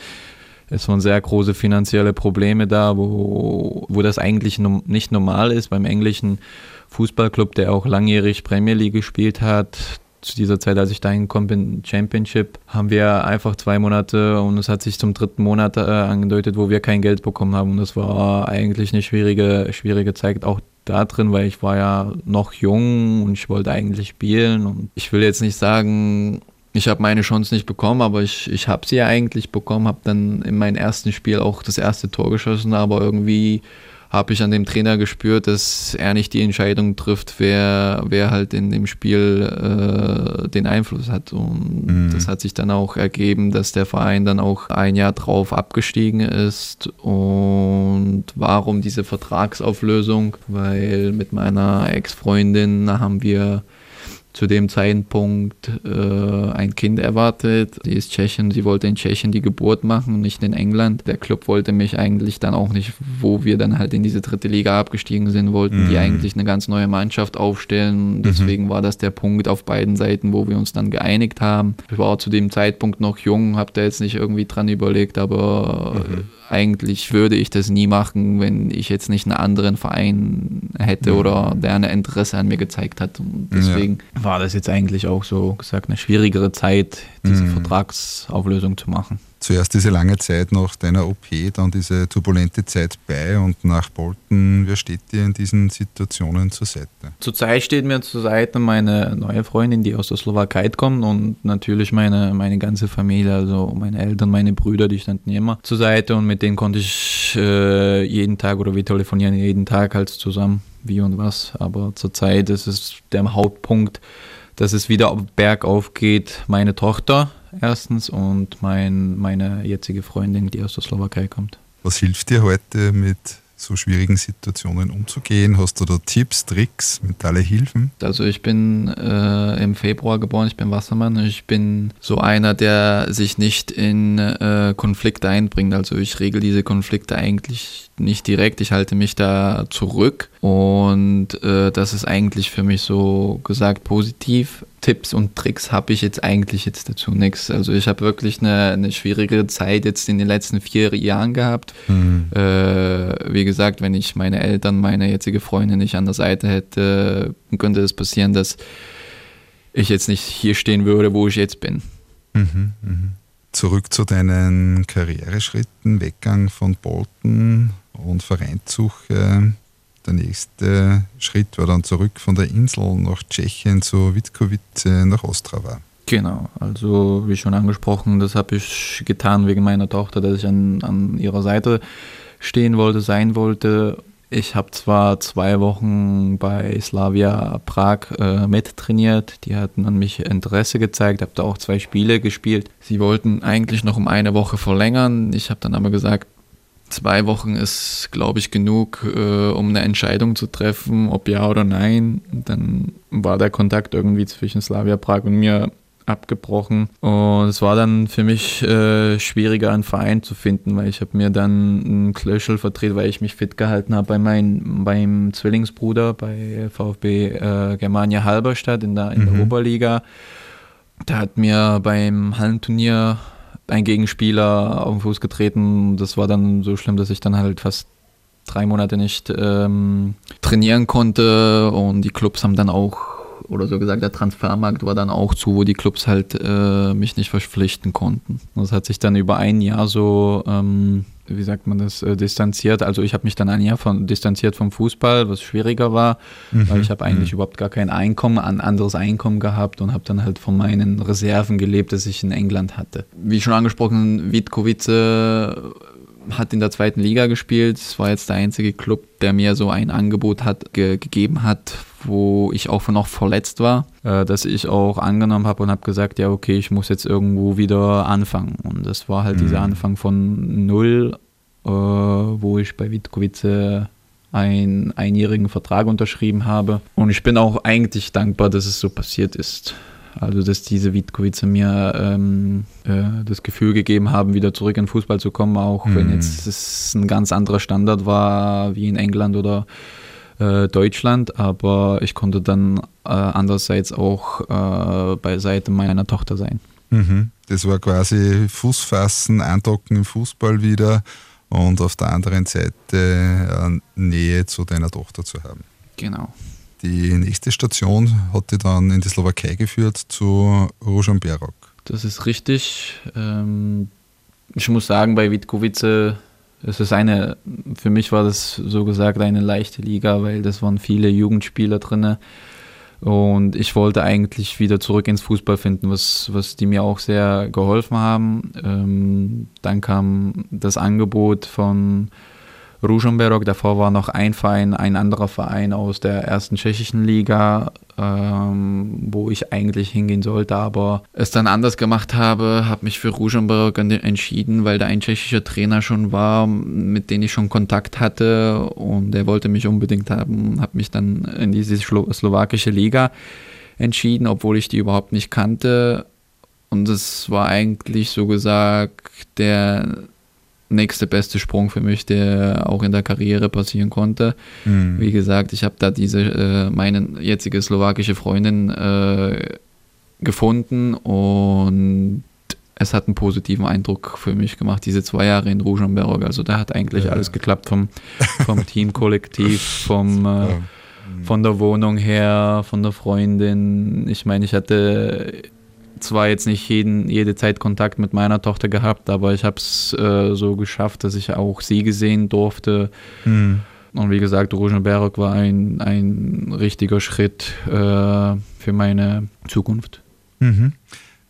Speaker 5: Es waren sehr große finanzielle Probleme da, wo, wo das eigentlich no, nicht normal ist beim englischen Fußballclub, der auch langjährig Premier League gespielt hat zu dieser Zeit, als ich da hingekommen bin, Championship, haben wir einfach zwei Monate und es hat sich zum dritten Monat äh, angedeutet, wo wir kein Geld bekommen haben. Und das war eigentlich eine schwierige, schwierige Zeit auch da drin, weil ich war ja noch jung und ich wollte eigentlich spielen. Und ich will jetzt nicht sagen, ich habe meine Chance nicht bekommen, aber ich, ich habe sie ja eigentlich bekommen, habe dann in meinem ersten Spiel auch das erste Tor geschossen, aber irgendwie habe ich an dem Trainer gespürt, dass er nicht die Entscheidung trifft, wer, wer halt in dem Spiel äh, den Einfluss hat. Und mhm. das hat sich dann auch ergeben, dass der Verein dann auch ein Jahr drauf abgestiegen ist. Und warum diese Vertragsauflösung? Weil mit meiner Ex-Freundin haben wir zu dem Zeitpunkt äh, ein Kind erwartet. Sie ist Tschechin, sie wollte in Tschechien die Geburt machen, nicht in England. Der Club wollte mich eigentlich dann auch nicht, wo wir dann halt in diese dritte Liga abgestiegen sind, wollten mhm. die eigentlich eine ganz neue Mannschaft aufstellen. Mhm. Deswegen mhm. war das der Punkt auf beiden Seiten, wo wir uns dann geeinigt haben. Ich war zu dem Zeitpunkt noch jung, habe da jetzt nicht irgendwie dran überlegt, aber mhm eigentlich würde ich das nie machen, wenn ich jetzt nicht einen anderen Verein hätte mhm. oder der ein Interesse an mir gezeigt hat. Und deswegen ja. War das jetzt eigentlich auch so gesagt eine schwierigere Zeit, diese mhm. Vertragsauflösung zu machen.
Speaker 4: Zuerst diese lange Zeit nach deiner OP, dann diese turbulente Zeit bei und nach Bolton. Wer steht dir in diesen Situationen zur Seite?
Speaker 5: Zurzeit steht mir zur Seite meine neue Freundin, die aus der Slowakei kommt und natürlich meine, meine ganze Familie, also meine Eltern, meine Brüder, die standen immer zur Seite und mit denen konnte ich äh, jeden Tag oder wir telefonieren jeden Tag halt zusammen, wie und was. Aber zurzeit ist es der Hauptpunkt, dass es wieder bergauf geht, meine Tochter erstens und mein, meine jetzige Freundin, die aus der Slowakei kommt.
Speaker 4: Was hilft dir heute mit so schwierigen Situationen umzugehen? Hast du da Tipps, Tricks, mentale Hilfen?
Speaker 5: Also ich bin äh, im Februar geboren, ich bin Wassermann. Ich bin so einer, der sich nicht in äh, Konflikte einbringt. Also ich regel diese Konflikte eigentlich nicht direkt. Ich halte mich da zurück und äh, das ist eigentlich für mich so gesagt positiv. Tipps und Tricks habe ich jetzt eigentlich jetzt dazu nichts. Also ich habe wirklich eine, eine schwierige Zeit jetzt in den letzten vier Jahren gehabt. Mhm. Äh, wie gesagt, wenn ich meine Eltern, meine jetzige Freundin nicht an der Seite hätte, könnte es passieren, dass ich jetzt nicht hier stehen würde, wo ich jetzt bin. Mhm,
Speaker 4: mh. Zurück zu deinen Karriereschritten, Weggang von Bolton und Vereinssuche. Der nächste Schritt war dann zurück von der Insel nach Tschechien zu Witkowice nach Ostrava.
Speaker 5: Genau, also wie schon angesprochen, das habe ich getan wegen meiner Tochter, dass ich an, an ihrer Seite stehen wollte, sein wollte. Ich habe zwar zwei Wochen bei Slavia Prag äh, mittrainiert, die hatten an mich Interesse gezeigt, habe da auch zwei Spiele gespielt. Sie wollten eigentlich noch um eine Woche verlängern. Ich habe dann aber gesagt, zwei Wochen ist, glaube ich, genug, äh, um eine Entscheidung zu treffen, ob ja oder nein. Dann war der Kontakt irgendwie zwischen Slavia Prag und mir abgebrochen. Und es war dann für mich äh, schwieriger, einen Verein zu finden, weil ich habe mir dann einen Klöschel verdreht, weil ich mich fit gehalten habe bei mein, beim Zwillingsbruder bei VfB äh, Germania Halberstadt in der, in mhm. der Oberliga. Der hat mir beim Hallenturnier ein Gegenspieler auf den Fuß getreten. Das war dann so schlimm, dass ich dann halt fast drei Monate nicht ähm, trainieren konnte und die Clubs haben dann auch, oder so gesagt, der Transfermarkt war dann auch zu, wo die Clubs halt äh, mich nicht verpflichten konnten. Das hat sich dann über ein Jahr so ähm, wie sagt man das, äh, distanziert. Also ich habe mich dann ein Jahr von, distanziert vom Fußball, was schwieriger war, mhm. weil ich habe eigentlich mhm. überhaupt gar kein Einkommen, ein anderes Einkommen gehabt und habe dann halt von meinen Reserven gelebt, das ich in England hatte. Wie schon angesprochen, Witkowice hat in der zweiten Liga gespielt. Es war jetzt der einzige Club, der mir so ein Angebot hat, ge gegeben hat, wo ich auch noch verletzt war, äh, dass ich auch angenommen habe und habe gesagt, ja okay, ich muss jetzt irgendwo wieder anfangen. Und das war halt mhm. dieser Anfang von null, äh, wo ich bei Witkowice einen einjährigen Vertrag unterschrieben habe. Und ich bin auch eigentlich dankbar, dass es so passiert ist. Also, dass diese Witkowice mir ähm, äh, das Gefühl gegeben haben, wieder zurück in Fußball zu kommen, auch mhm. wenn jetzt es ein ganz anderer Standard war wie in England oder äh, Deutschland. Aber ich konnte dann äh, andererseits auch äh, beiseite meiner Tochter sein.
Speaker 4: Mhm. Das war quasi Fußfassen, Eindocken im Fußball wieder und auf der anderen Seite äh, Nähe zu deiner Tochter zu haben.
Speaker 5: Genau.
Speaker 4: Die nächste Station hat dich dann in die Slowakei geführt zu Ružomberok.
Speaker 5: Das ist richtig. Ähm, ich muss sagen, bei Witkowice es ist eine, für mich war das so gesagt eine leichte Liga, weil das waren viele Jugendspieler drin. Und ich wollte eigentlich wieder zurück ins Fußball finden, was, was die mir auch sehr geholfen haben. Ähm, dann kam das Angebot von Ružomberok. Davor war noch ein Verein, ein anderer Verein aus der ersten tschechischen Liga, ähm, wo ich eigentlich hingehen sollte, aber es dann anders gemacht habe, habe mich für Ružomberok entschieden, weil da ein tschechischer Trainer schon war, mit dem ich schon Kontakt hatte und der wollte mich unbedingt haben, habe mich dann in diese slowakische Liga entschieden, obwohl ich die überhaupt nicht kannte. Und es war eigentlich so gesagt der nächste beste Sprung für mich, der auch in der Karriere passieren konnte. Mhm. Wie gesagt, ich habe da diese, äh, meine jetzige slowakische Freundin äh, gefunden und es hat einen positiven Eindruck für mich gemacht, diese zwei Jahre in Ružomberok. Also da hat eigentlich ja. alles geklappt vom, vom Teamkollektiv, vom, äh, von der Wohnung her, von der Freundin. Ich meine, ich hatte zwar jetzt nicht jeden, jede Zeit Kontakt mit meiner Tochter gehabt, aber ich habe es äh, so geschafft, dass ich auch sie gesehen durfte. Mhm. Und wie gesagt, Rosenberg war ein, ein richtiger Schritt äh, für meine Zukunft.
Speaker 4: Mhm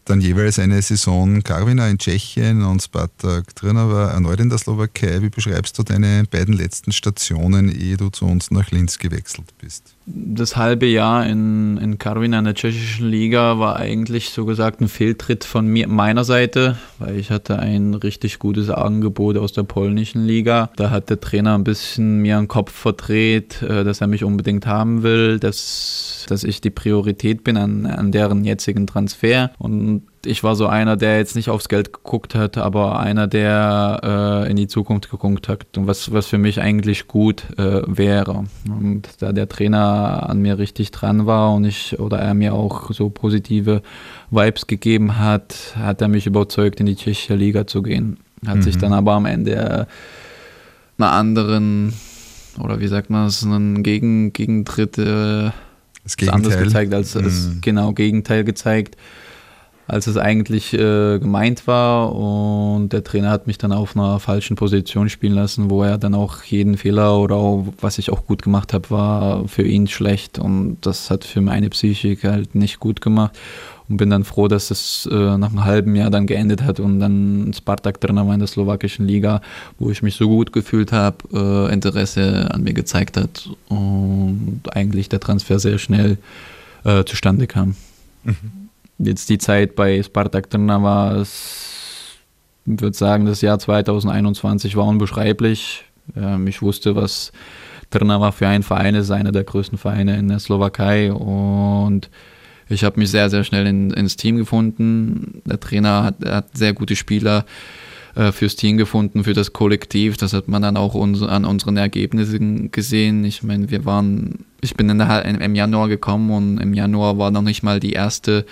Speaker 4: dann jeweils eine Saison Karvina in Tschechien und Spartak Trnava erneut in der Slowakei. Wie beschreibst du deine beiden letzten Stationen, ehe du zu uns nach Linz gewechselt bist?
Speaker 5: Das halbe Jahr in, in Karvina in der tschechischen Liga war eigentlich so gesagt ein Fehltritt von mir, meiner Seite, weil ich hatte ein richtig gutes Angebot aus der polnischen Liga. Da hat der Trainer ein bisschen mir den Kopf verdreht, äh, dass er mich unbedingt haben will, dass, dass ich die Priorität bin an, an deren jetzigen Transfer. Und ich war so einer, der jetzt nicht aufs Geld geguckt hat, aber einer, der äh, in die Zukunft geguckt hat und was, was für mich eigentlich gut äh, wäre. Und da der Trainer an mir richtig dran war und ich oder er mir auch so positive Vibes gegeben hat, hat er mich überzeugt, in die tschechische Liga zu gehen. Hat mhm. sich dann aber am Ende einer anderen oder wie sagt man es, einen Gegen, Gegentritt äh, das Gegenteil. anders gezeigt als mhm. das genau Gegenteil gezeigt als es eigentlich äh, gemeint war. Und der Trainer hat mich dann auf einer falschen Position spielen lassen, wo er dann auch jeden Fehler oder auch, was ich auch gut gemacht habe, war für ihn schlecht. Und das hat für meine Psychik halt nicht gut gemacht. Und bin dann froh, dass es äh, nach einem halben Jahr dann geendet hat und dann Spartak Trainer war in der slowakischen Liga, wo ich mich so gut gefühlt habe, äh, Interesse an mir gezeigt hat und eigentlich der Transfer sehr schnell äh, zustande kam. Mhm jetzt die Zeit bei Spartak Trnava, ich würde sagen, das Jahr 2021 war unbeschreiblich. Ähm, ich wusste, was Trnava für ein Verein ist, einer der größten Vereine in der Slowakei und ich habe mich sehr, sehr schnell in, ins Team gefunden. Der Trainer hat, hat sehr gute Spieler äh, fürs Team gefunden, für das Kollektiv. Das hat man dann auch uns, an unseren Ergebnissen gesehen. Ich meine, wir waren, ich bin in der, im Januar gekommen und im Januar war noch nicht mal die erste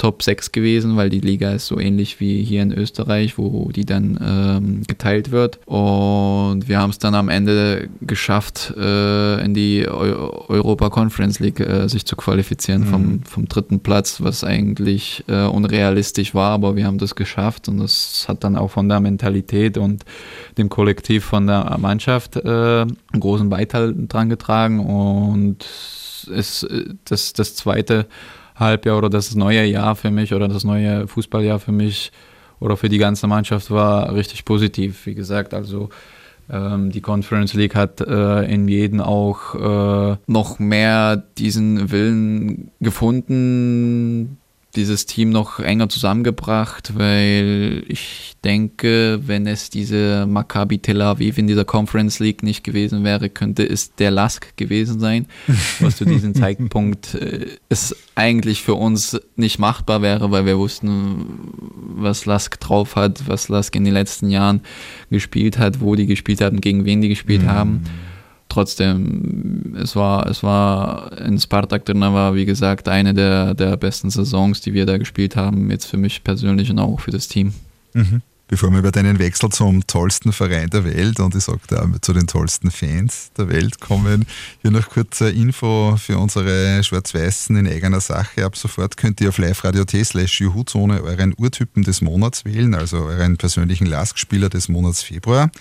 Speaker 5: Top 6 gewesen, weil die Liga ist so ähnlich wie hier in Österreich, wo die dann ähm, geteilt wird. Und wir haben es dann am Ende geschafft, äh, in die Eu Europa Conference League äh, sich zu qualifizieren mhm. vom, vom dritten Platz, was eigentlich äh, unrealistisch war, aber wir haben das geschafft und das hat dann auch von der Mentalität und dem Kollektiv von der Mannschaft äh, einen großen Beiteil dran getragen und ist äh, das, das zweite Halbjahr oder das neue Jahr für mich oder das neue Fußballjahr für mich oder für die ganze Mannschaft war richtig positiv. Wie gesagt, also ähm, die Conference League hat äh, in jedem auch äh, noch mehr diesen Willen gefunden, dieses Team noch enger zusammengebracht, weil ich denke, wenn es diese Maccabi Tel Aviv in dieser Conference League nicht gewesen wäre, könnte es der Lask gewesen sein, was zu diesem Zeitpunkt äh, es eigentlich für uns nicht machbar wäre, weil wir wussten, was Lask drauf hat, was Lask in den letzten Jahren gespielt hat, wo die gespielt haben, gegen wen die gespielt mhm. haben trotzdem, es war, es war in Spartak drin, war wie gesagt eine der, der besten Saisons, die wir da gespielt haben, jetzt für mich persönlich und auch für das Team.
Speaker 4: Mhm. Bevor wir über deinen Wechsel zum tollsten Verein der Welt und ich sage da zu den tollsten Fans der Welt kommen, hier noch kurze Info für unsere Schwarz-Weißen in eigener Sache. Ab sofort könnt ihr auf live-radio.t slash Juhu-Zone euren Urtypen des Monats wählen, also euren persönlichen Lastspieler des Monats Februar.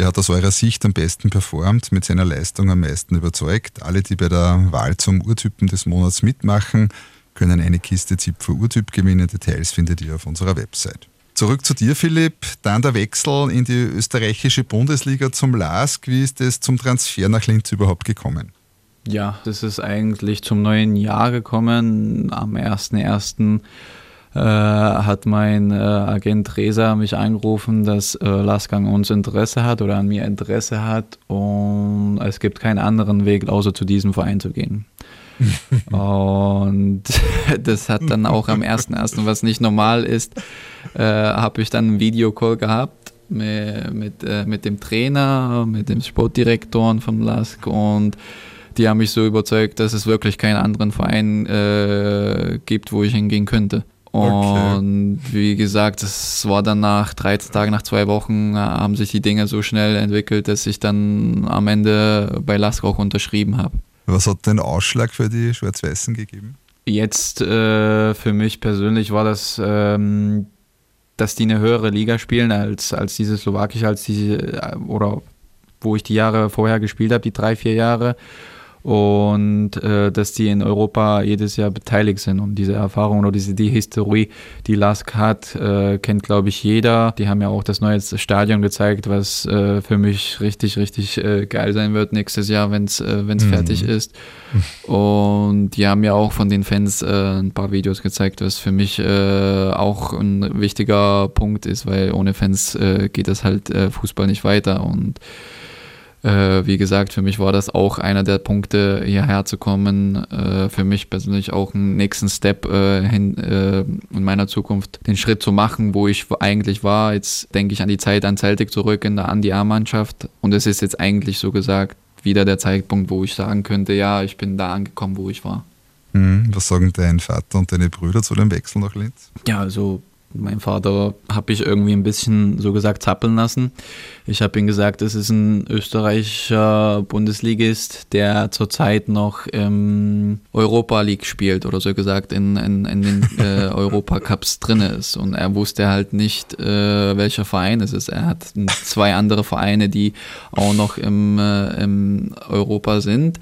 Speaker 4: Wer hat aus eurer Sicht am besten performt, mit seiner Leistung am meisten überzeugt? Alle, die bei der Wahl zum Urtypen des Monats mitmachen, können eine Kiste Zipfer Urtyp gewinnen. Details findet ihr auf unserer Website. Zurück zu dir, Philipp. Dann der Wechsel in die österreichische Bundesliga zum LASK. Wie ist es zum Transfer nach Linz überhaupt gekommen?
Speaker 5: Ja, das ist eigentlich zum neuen Jahr gekommen. Am 1.1 äh, hat mein äh, Agent Resa mich angerufen, dass äh, Lasgang uns Interesse hat oder an mir Interesse hat und es gibt keinen anderen Weg, außer zu diesem Verein zu gehen. und das hat dann auch am 1.1., was nicht normal ist, äh, habe ich dann einen Videocall gehabt mit, mit, äh, mit dem Trainer, mit dem Sportdirektor von Lask und die haben mich so überzeugt, dass es wirklich keinen anderen Verein äh, gibt, wo ich hingehen könnte. Und okay. wie gesagt, es war dann nach 13 Tagen, nach zwei Wochen, äh, haben sich die Dinge so schnell entwickelt, dass ich dann am Ende bei Lask auch unterschrieben habe.
Speaker 4: Was hat den Ausschlag für die Schwarz-Weißen gegeben?
Speaker 5: Jetzt äh, für mich persönlich war das, ähm, dass die eine höhere Liga spielen als, als diese slowakische, als diese, äh, oder wo ich die Jahre vorher gespielt habe, die drei, vier Jahre und äh, dass die in Europa jedes Jahr beteiligt sind. Und diese Erfahrung oder diese die Historie, die Lask hat, äh, kennt, glaube ich, jeder. Die haben ja auch das neue Stadion gezeigt, was äh, für mich richtig, richtig äh, geil sein wird nächstes Jahr, wenn es äh, wenn's mhm. fertig ist. Und die haben ja auch von den Fans äh, ein paar Videos gezeigt, was für mich auch ein wichtiger Punkt ist, weil ohne Fans geht das halt Fußball nicht weiter. Und äh, wie gesagt, für mich war das auch einer der Punkte, hierher zu kommen. Äh, für mich persönlich auch einen nächsten Step äh, hin äh, in meiner Zukunft, den Schritt zu machen, wo ich eigentlich war. Jetzt denke ich an die Zeit an Celtic zurück, in der an die A-Mannschaft. Und es ist jetzt eigentlich so gesagt wieder der Zeitpunkt, wo ich sagen könnte, ja, ich bin da angekommen, wo ich war.
Speaker 4: Mhm. Was sagen dein Vater und deine Brüder zu dem Wechsel nach Linz?
Speaker 5: Ja, also mein Vater habe ich irgendwie ein bisschen so gesagt zappeln lassen. Ich habe ihm gesagt, es ist ein österreichischer Bundesligist, der zurzeit noch im Europa League spielt oder so gesagt in, in, in den äh, Europacups drin ist. Und er wusste halt nicht, äh, welcher Verein es ist. Er hat zwei andere Vereine, die auch noch im, äh, im Europa sind.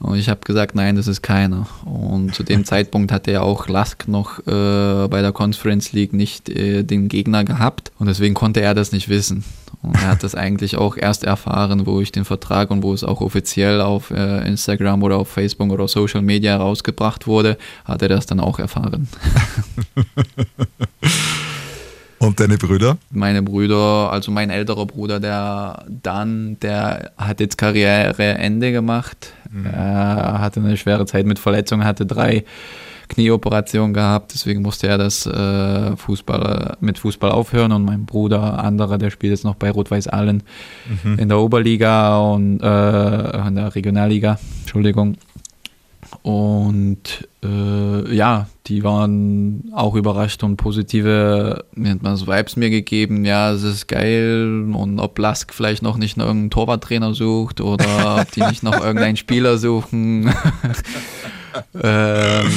Speaker 5: Und ich habe gesagt, nein, das ist keiner. Und zu dem Zeitpunkt hatte ja auch Lask noch äh, bei der Conference League nicht äh, den Gegner gehabt. Und deswegen konnte er das nicht wissen. Und er hat das eigentlich auch erst erfahren, wo ich den Vertrag und wo es auch offiziell auf äh, Instagram oder auf Facebook oder Social Media rausgebracht wurde, hat er das dann auch erfahren.
Speaker 4: Und deine Brüder?
Speaker 5: Meine Brüder, also mein älterer Bruder, der Dan, der hat jetzt Karriereende gemacht. Mhm. Er hatte eine schwere Zeit mit Verletzungen, hatte drei Knieoperationen gehabt, deswegen musste er das äh, Fußball, mit Fußball aufhören und mein Bruder, anderer, der spielt jetzt noch bei Rot-Weiß Allen mhm. in der Oberliga und äh, in der Regionalliga, Entschuldigung. Und äh, ja, die waren auch überrascht und positive, nennt man so Vibes mir gegeben. Ja, es ist geil. Und ob Lask vielleicht noch nicht noch irgendeinen Torwarttrainer sucht oder ob die nicht noch irgendeinen Spieler suchen. Ähm,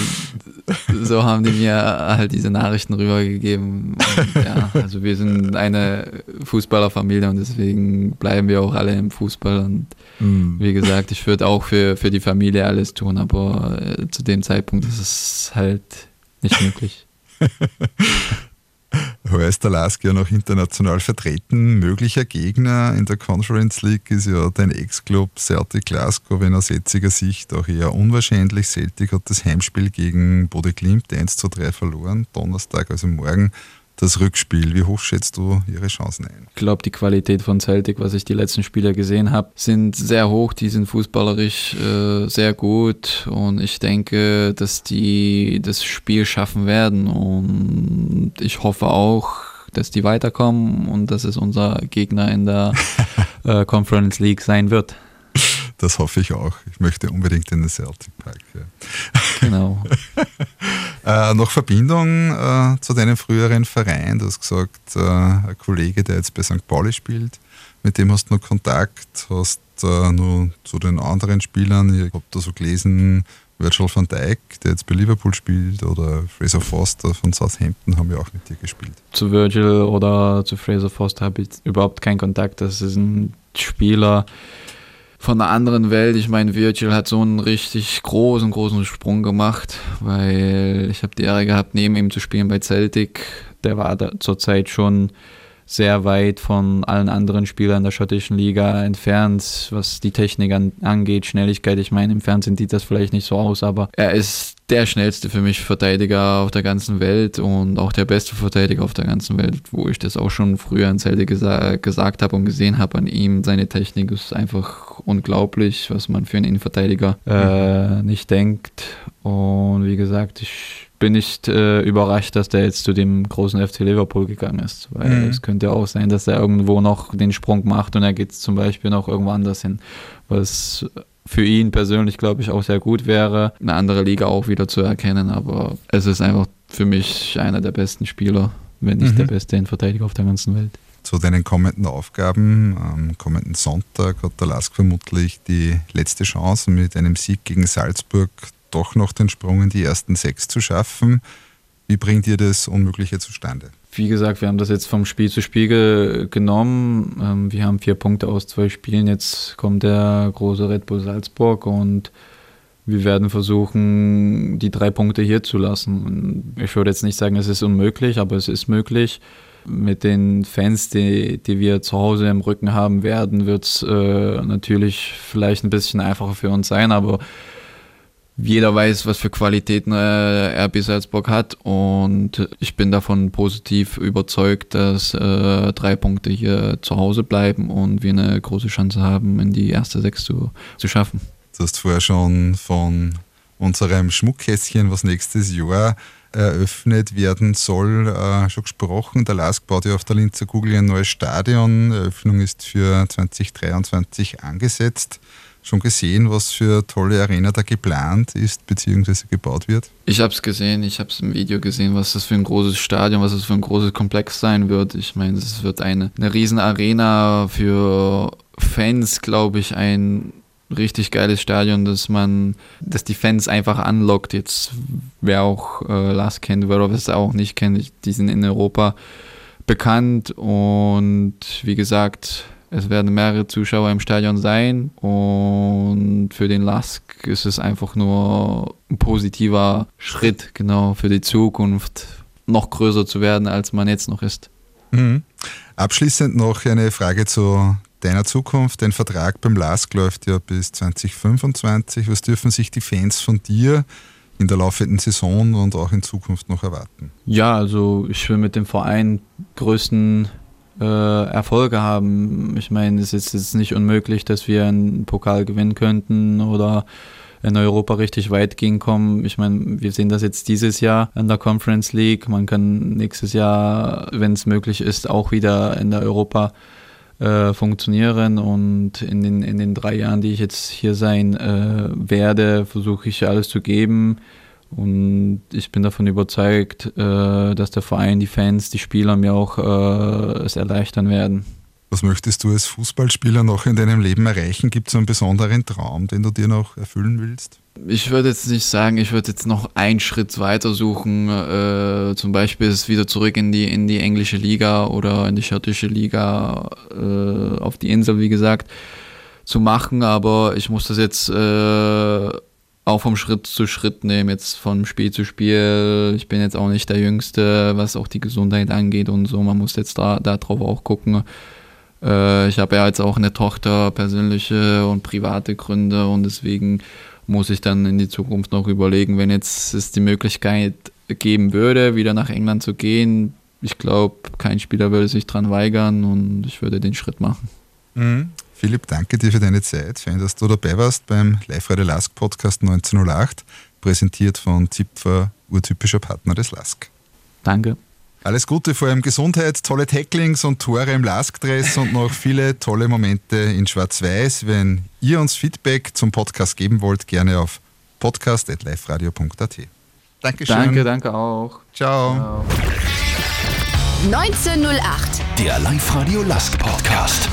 Speaker 5: so haben die mir halt diese Nachrichten rübergegeben. Und ja, also wir sind eine Fußballerfamilie und deswegen bleiben wir auch alle im Fußball. Und mhm. wie gesagt, ich würde auch für, für die Familie alles tun, aber äh, zu dem Zeitpunkt ist es halt nicht möglich.
Speaker 4: Lask ja noch international vertreten. Möglicher Gegner in der Conference League ist ja dein Ex-Club Celtic Glasgow, wenn aus jetziger Sicht auch eher unwahrscheinlich. Celtic hat das Heimspiel gegen Bode Klimt 1 zu 3 verloren, Donnerstag, also morgen das Rückspiel. Wie hoch schätzt du ihre Chancen ein?
Speaker 5: Ich glaube, die Qualität von Celtic, was ich die letzten Spiele gesehen habe, sind sehr hoch. Die sind fußballerisch äh, sehr gut und ich denke, dass die das Spiel schaffen werden und ich hoffe auch, dass die weiterkommen und dass es unser Gegner in der äh, Conference League sein wird.
Speaker 4: Das hoffe ich auch. Ich möchte unbedingt in den Celtic Park. Ja.
Speaker 5: Genau.
Speaker 4: äh, noch Verbindung äh, zu deinem früheren Verein. Du hast gesagt, äh, ein Kollege, der jetzt bei St. Pauli spielt, mit dem hast du noch Kontakt, hast äh, nur zu den anderen Spielern, ich habe da so gelesen, Virgil van Dijk, der jetzt bei Liverpool spielt, oder Fraser Foster von Southampton haben ja auch mit dir gespielt.
Speaker 5: Zu Virgil oder zu Fraser Foster habe ich überhaupt keinen Kontakt. Das ist ein Spieler, von einer anderen Welt. Ich meine, Virgil hat so einen richtig großen, großen Sprung gemacht, weil ich habe die Ehre gehabt, neben ihm zu spielen bei Celtic. Der war zurzeit schon sehr weit von allen anderen Spielern der schottischen Liga entfernt, was die Technik an, angeht, Schnelligkeit. Ich meine, im Fernsehen sieht das vielleicht nicht so aus, aber er ist der schnellste für mich Verteidiger auf der ganzen Welt und auch der beste Verteidiger auf der ganzen Welt, wo ich das auch schon früher in Zelte gesa gesagt habe und gesehen habe an ihm. Seine Technik ist einfach unglaublich, was man für einen Innenverteidiger äh, nicht denkt. Und wie gesagt, ich bin nicht äh, überrascht, dass der jetzt zu dem großen FC Liverpool gegangen ist, weil mhm. es könnte auch sein, dass er irgendwo noch den Sprung macht und er geht zum Beispiel noch irgendwo anders hin, was für ihn persönlich, glaube ich, auch sehr gut wäre, eine andere Liga auch wieder zu erkennen. Aber es ist einfach für mich einer der besten Spieler, wenn nicht mhm. der beste Innenverteidiger auf der ganzen Welt.
Speaker 4: Zu deinen kommenden Aufgaben. Am kommenden Sonntag hat der Lask vermutlich die letzte Chance mit einem Sieg gegen Salzburg doch noch den Sprung in die ersten sechs zu schaffen. Wie bringt ihr das Unmögliche zustande?
Speaker 5: Wie gesagt, wir haben das jetzt vom Spiel zu Spiel genommen. Ähm, wir haben vier Punkte aus zwei Spielen. Jetzt kommt der große Red Bull Salzburg und wir werden versuchen, die drei Punkte hier zu lassen. Ich würde jetzt nicht sagen, es ist unmöglich, aber es ist möglich. Mit den Fans, die, die wir zu Hause im Rücken haben werden, wird es äh, natürlich vielleicht ein bisschen einfacher für uns sein, aber jeder weiß, was für Qualitäten äh, RB Salzburg hat und ich bin davon positiv überzeugt, dass äh, drei Punkte hier zu Hause bleiben und wir eine große Chance haben, in die erste Sechs zu, zu schaffen.
Speaker 4: Du hast vorher schon von unserem Schmuckkästchen, was nächstes Jahr eröffnet werden soll, äh, schon gesprochen. Der LASK baut ja auf der Linzer Kugel ein neues Stadion. Eröffnung ist für 2023 angesetzt. Schon gesehen, was für tolle Arena da geplant ist bzw. gebaut wird?
Speaker 5: Ich habe es gesehen, ich habe es im Video gesehen, was das für ein großes Stadion, was das für ein großes Komplex sein wird. Ich meine, es wird eine, eine riesen Arena für Fans, glaube ich, ein richtig geiles Stadion, dass man, dass die Fans einfach anlockt. Jetzt, wer auch äh, Last kennt, wer es auch nicht kennt, die sind in Europa bekannt und wie gesagt, es werden mehrere Zuschauer im Stadion sein und für den Lask ist es einfach nur ein positiver Schritt, genau, für die Zukunft noch größer zu werden, als man jetzt noch ist.
Speaker 4: Mhm. Abschließend noch eine Frage zu deiner Zukunft. Dein Vertrag beim LASK läuft ja bis 2025. Was dürfen sich die Fans von dir in der laufenden Saison und auch in Zukunft noch erwarten?
Speaker 5: Ja, also ich will mit dem Verein größten äh, Erfolge haben. Ich meine, es ist jetzt nicht unmöglich, dass wir einen Pokal gewinnen könnten oder in Europa richtig weit gehen kommen. Ich meine, wir sehen das jetzt dieses Jahr in der Conference League. Man kann nächstes Jahr, wenn es möglich ist, auch wieder in der Europa äh, funktionieren und in den, in den drei Jahren, die ich jetzt hier sein äh, werde, versuche ich alles zu geben und ich bin davon überzeugt, äh, dass der Verein, die Fans, die Spieler mir auch äh, es erleichtern werden.
Speaker 4: Was möchtest du als Fußballspieler noch in deinem Leben erreichen? Gibt es einen besonderen Traum, den du dir noch erfüllen willst?
Speaker 5: Ich würde jetzt nicht sagen, ich würde jetzt noch einen Schritt weiter suchen. Äh, zum Beispiel ist es wieder zurück in die, in die englische Liga oder in die schottische Liga äh, auf die Insel, wie gesagt, zu machen. Aber ich muss das jetzt äh, auch vom Schritt zu Schritt nehmen, jetzt von Spiel zu Spiel. Ich bin jetzt auch nicht der Jüngste, was auch die Gesundheit angeht und so. Man muss jetzt da darauf auch gucken äh, ich habe ja jetzt auch eine Tochter, persönliche und private Gründe und deswegen muss ich dann in die Zukunft noch überlegen, wenn jetzt es die Möglichkeit geben würde, wieder nach England zu gehen. Ich glaube, kein Spieler würde sich daran weigern und ich würde den Schritt machen.
Speaker 4: Mhm. Philipp, danke dir für deine Zeit. Schön, dass du dabei warst beim Live-Radio Lask Podcast 1908, präsentiert von Zipfer, urtypischer Partner des Lask.
Speaker 5: Danke.
Speaker 4: Alles Gute, vor allem Gesundheit, tolle Tacklings und Tore im Lask-Dress und noch viele tolle Momente in Schwarz-Weiß. Wenn ihr uns Feedback zum Podcast geben wollt, gerne auf podcast.liferadio.at.
Speaker 5: Dankeschön. Danke, danke auch.
Speaker 4: Ciao.
Speaker 1: Ciao. 1908.
Speaker 2: Der Live-Radio Lask Podcast.